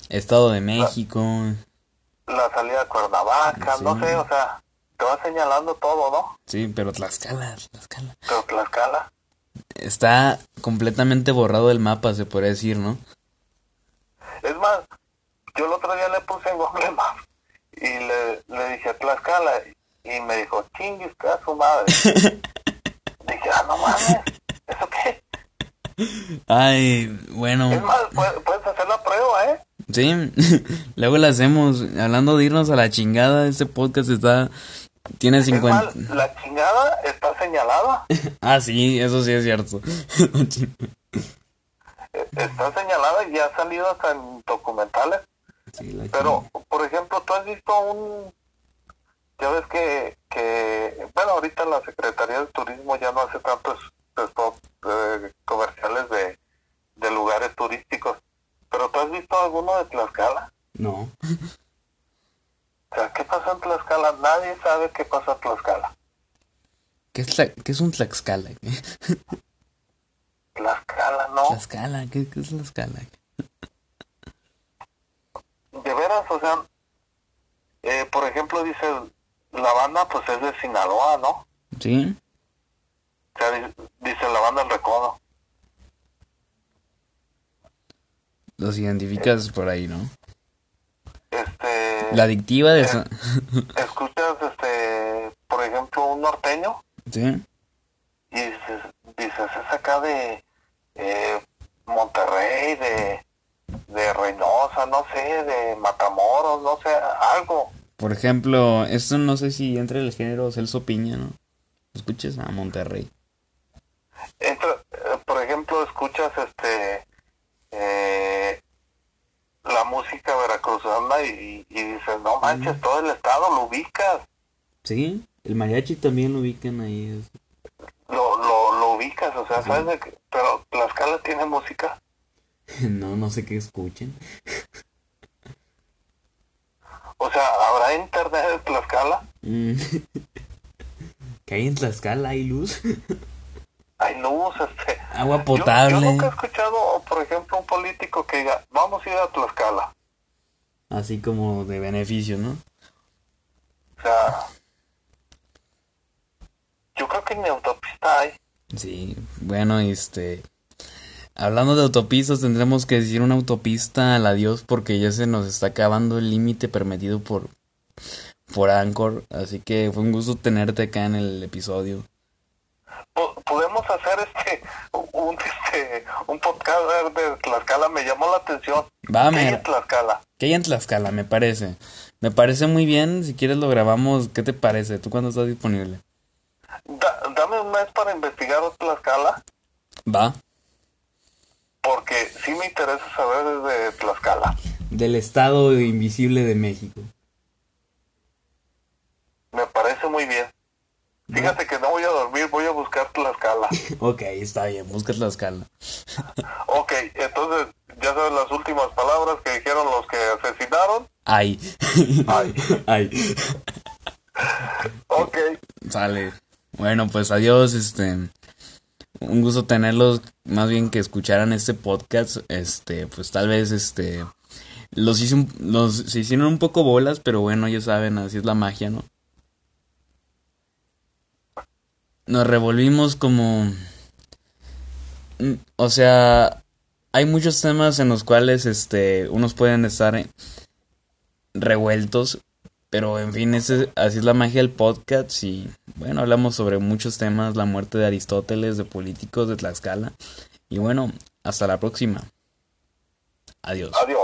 [SPEAKER 1] Estado de México.
[SPEAKER 2] La, salida a Cuernavaca,
[SPEAKER 1] Sí.
[SPEAKER 2] no sé, o sea, te va señalando todo, ¿no?
[SPEAKER 1] Sí, pero Tlaxcala, Tlaxcala.
[SPEAKER 2] Pero Tlaxcala.
[SPEAKER 1] Está completamente borrado del mapa, se podría decir, ¿no?
[SPEAKER 2] Es más, yo el otro día le puse en Google Maps y le, le dije Tlaxcala y me dijo, chinguis, que a su madre. dije, ah, no mames, ¿eso qué?
[SPEAKER 1] Ay, bueno.
[SPEAKER 2] Es más, puedes, puedes hacer la prueba, ¿eh?
[SPEAKER 1] Sí, luego la hacemos. Hablando de irnos a la chingada, este podcast está. Tiene
[SPEAKER 2] Es
[SPEAKER 1] 50.
[SPEAKER 2] más, la chingada está señalada.
[SPEAKER 1] Ah, sí, eso sí es cierto.
[SPEAKER 2] Está señalada y ha salido hasta en documentales.
[SPEAKER 1] Sí, la
[SPEAKER 2] Pero, por ejemplo, tú has visto un... Ya ves que, que bueno, ahorita la Secretaría de Turismo ya no hace tantos spots eh, comerciales de, de lugares turísticos. Pero tú has visto alguno de Tlaxcala?
[SPEAKER 1] No.
[SPEAKER 2] O sea, ¿qué pasa en Tlaxcala? Nadie sabe qué pasa en Tlaxcala.
[SPEAKER 1] ¿Qué es, tla- qué es un Tlaxcala?
[SPEAKER 2] Tlaxcala, ¿no?
[SPEAKER 1] Tlaxcala, ¿qué, qué es Tlaxcala?
[SPEAKER 2] De veras, o sea, eh, por ejemplo, dice, la banda pues es de Sinaloa, ¿no?
[SPEAKER 1] ¿Sí?
[SPEAKER 2] O sea, di- dice la banda El Recodo.
[SPEAKER 1] Los identificas por ahí, ¿no?
[SPEAKER 2] Este,
[SPEAKER 1] La adictiva de esa.
[SPEAKER 2] escuchas, este, por ejemplo, un norteño
[SPEAKER 1] ¿Sí?
[SPEAKER 2] Y dices, dices es acá de eh, Monterrey, de, de Reynosa, no sé, de Matamoros, no sé, algo.
[SPEAKER 1] Por ejemplo, esto no sé si entra el género Celso Piña, ¿no? Escuches a Monterrey.
[SPEAKER 2] Entra, eh, por ejemplo, escuchas este eh, la música veracruzana y, y dices, no manches, todo el estado lo ubicas,
[SPEAKER 1] ¿Sí? El mariachi también lo ubican ahí. es-
[SPEAKER 2] lo, lo, lo ubicas, o sea, ¿sabes de qué? Pero Tlaxcala tiene música.
[SPEAKER 1] No, no sé qué escuchen.
[SPEAKER 2] O sea, ¿habrá internet en Tlaxcala?
[SPEAKER 1] Mm. ¿Que hay en Tlaxcala? ¿Hay luz?
[SPEAKER 2] Hay luz, este...
[SPEAKER 1] Agua
[SPEAKER 2] Yo-
[SPEAKER 1] potable.
[SPEAKER 2] Yo, nunca he escuchado, por ejemplo, un político que diga, vamos a ir a Tlaxcala.
[SPEAKER 1] Así como de beneficio, ¿no?
[SPEAKER 2] O sea, yo creo que en mi autopista hay.
[SPEAKER 1] Sí, bueno, este... Hablando de autopistas, tendremos que decir una autopista al adiós porque ya se nos está acabando el límite permitido por, por Anchor. Así que fue un gusto tenerte acá en el episodio.
[SPEAKER 2] Po- Podemos hacer este un este un podcast de Tlaxcala, me llamó la atención.
[SPEAKER 1] Va,
[SPEAKER 2] ¿Qué hay en Tlaxcala?
[SPEAKER 1] Que hay en Tlaxcala, me parece. Me parece muy bien. Si quieres lo grabamos. ¿Qué te parece? ¿Tú cuándo estás disponible?
[SPEAKER 2] Da- dame un mes para investigar Tlaxcala,
[SPEAKER 1] Va.
[SPEAKER 2] porque sí me interesa saber desde Tlaxcala.
[SPEAKER 1] Del Estado Invisible de México.
[SPEAKER 2] Me parece muy bien. Fíjate que no voy a dormir, voy a buscar Tlaxcala.
[SPEAKER 1] Ok, está bien. Busca Tlaxcala.
[SPEAKER 2] Ok, entonces, ya sabes las últimas palabras que dijeron los que asesinaron.
[SPEAKER 1] Ay.
[SPEAKER 2] Ay.
[SPEAKER 1] Ay.
[SPEAKER 2] Ok,
[SPEAKER 1] Sale. Bueno, pues adiós, este. Un gusto tenerlos, más bien que escucharan este podcast, este, pues tal vez, este, los hice un- los, se hicieron un poco bolas, pero bueno, ya saben, así es la magia, ¿no? Nos revolvimos como, mm, o sea, hay muchos temas en los cuales, este, unos pueden estar revueltos, pero en fin, ese, así es la magia del podcast y bueno, hablamos sobre muchos temas, la muerte de Aristóteles, de políticos, de Tlaxcala. Y bueno, hasta la próxima. Adiós.
[SPEAKER 2] adiós.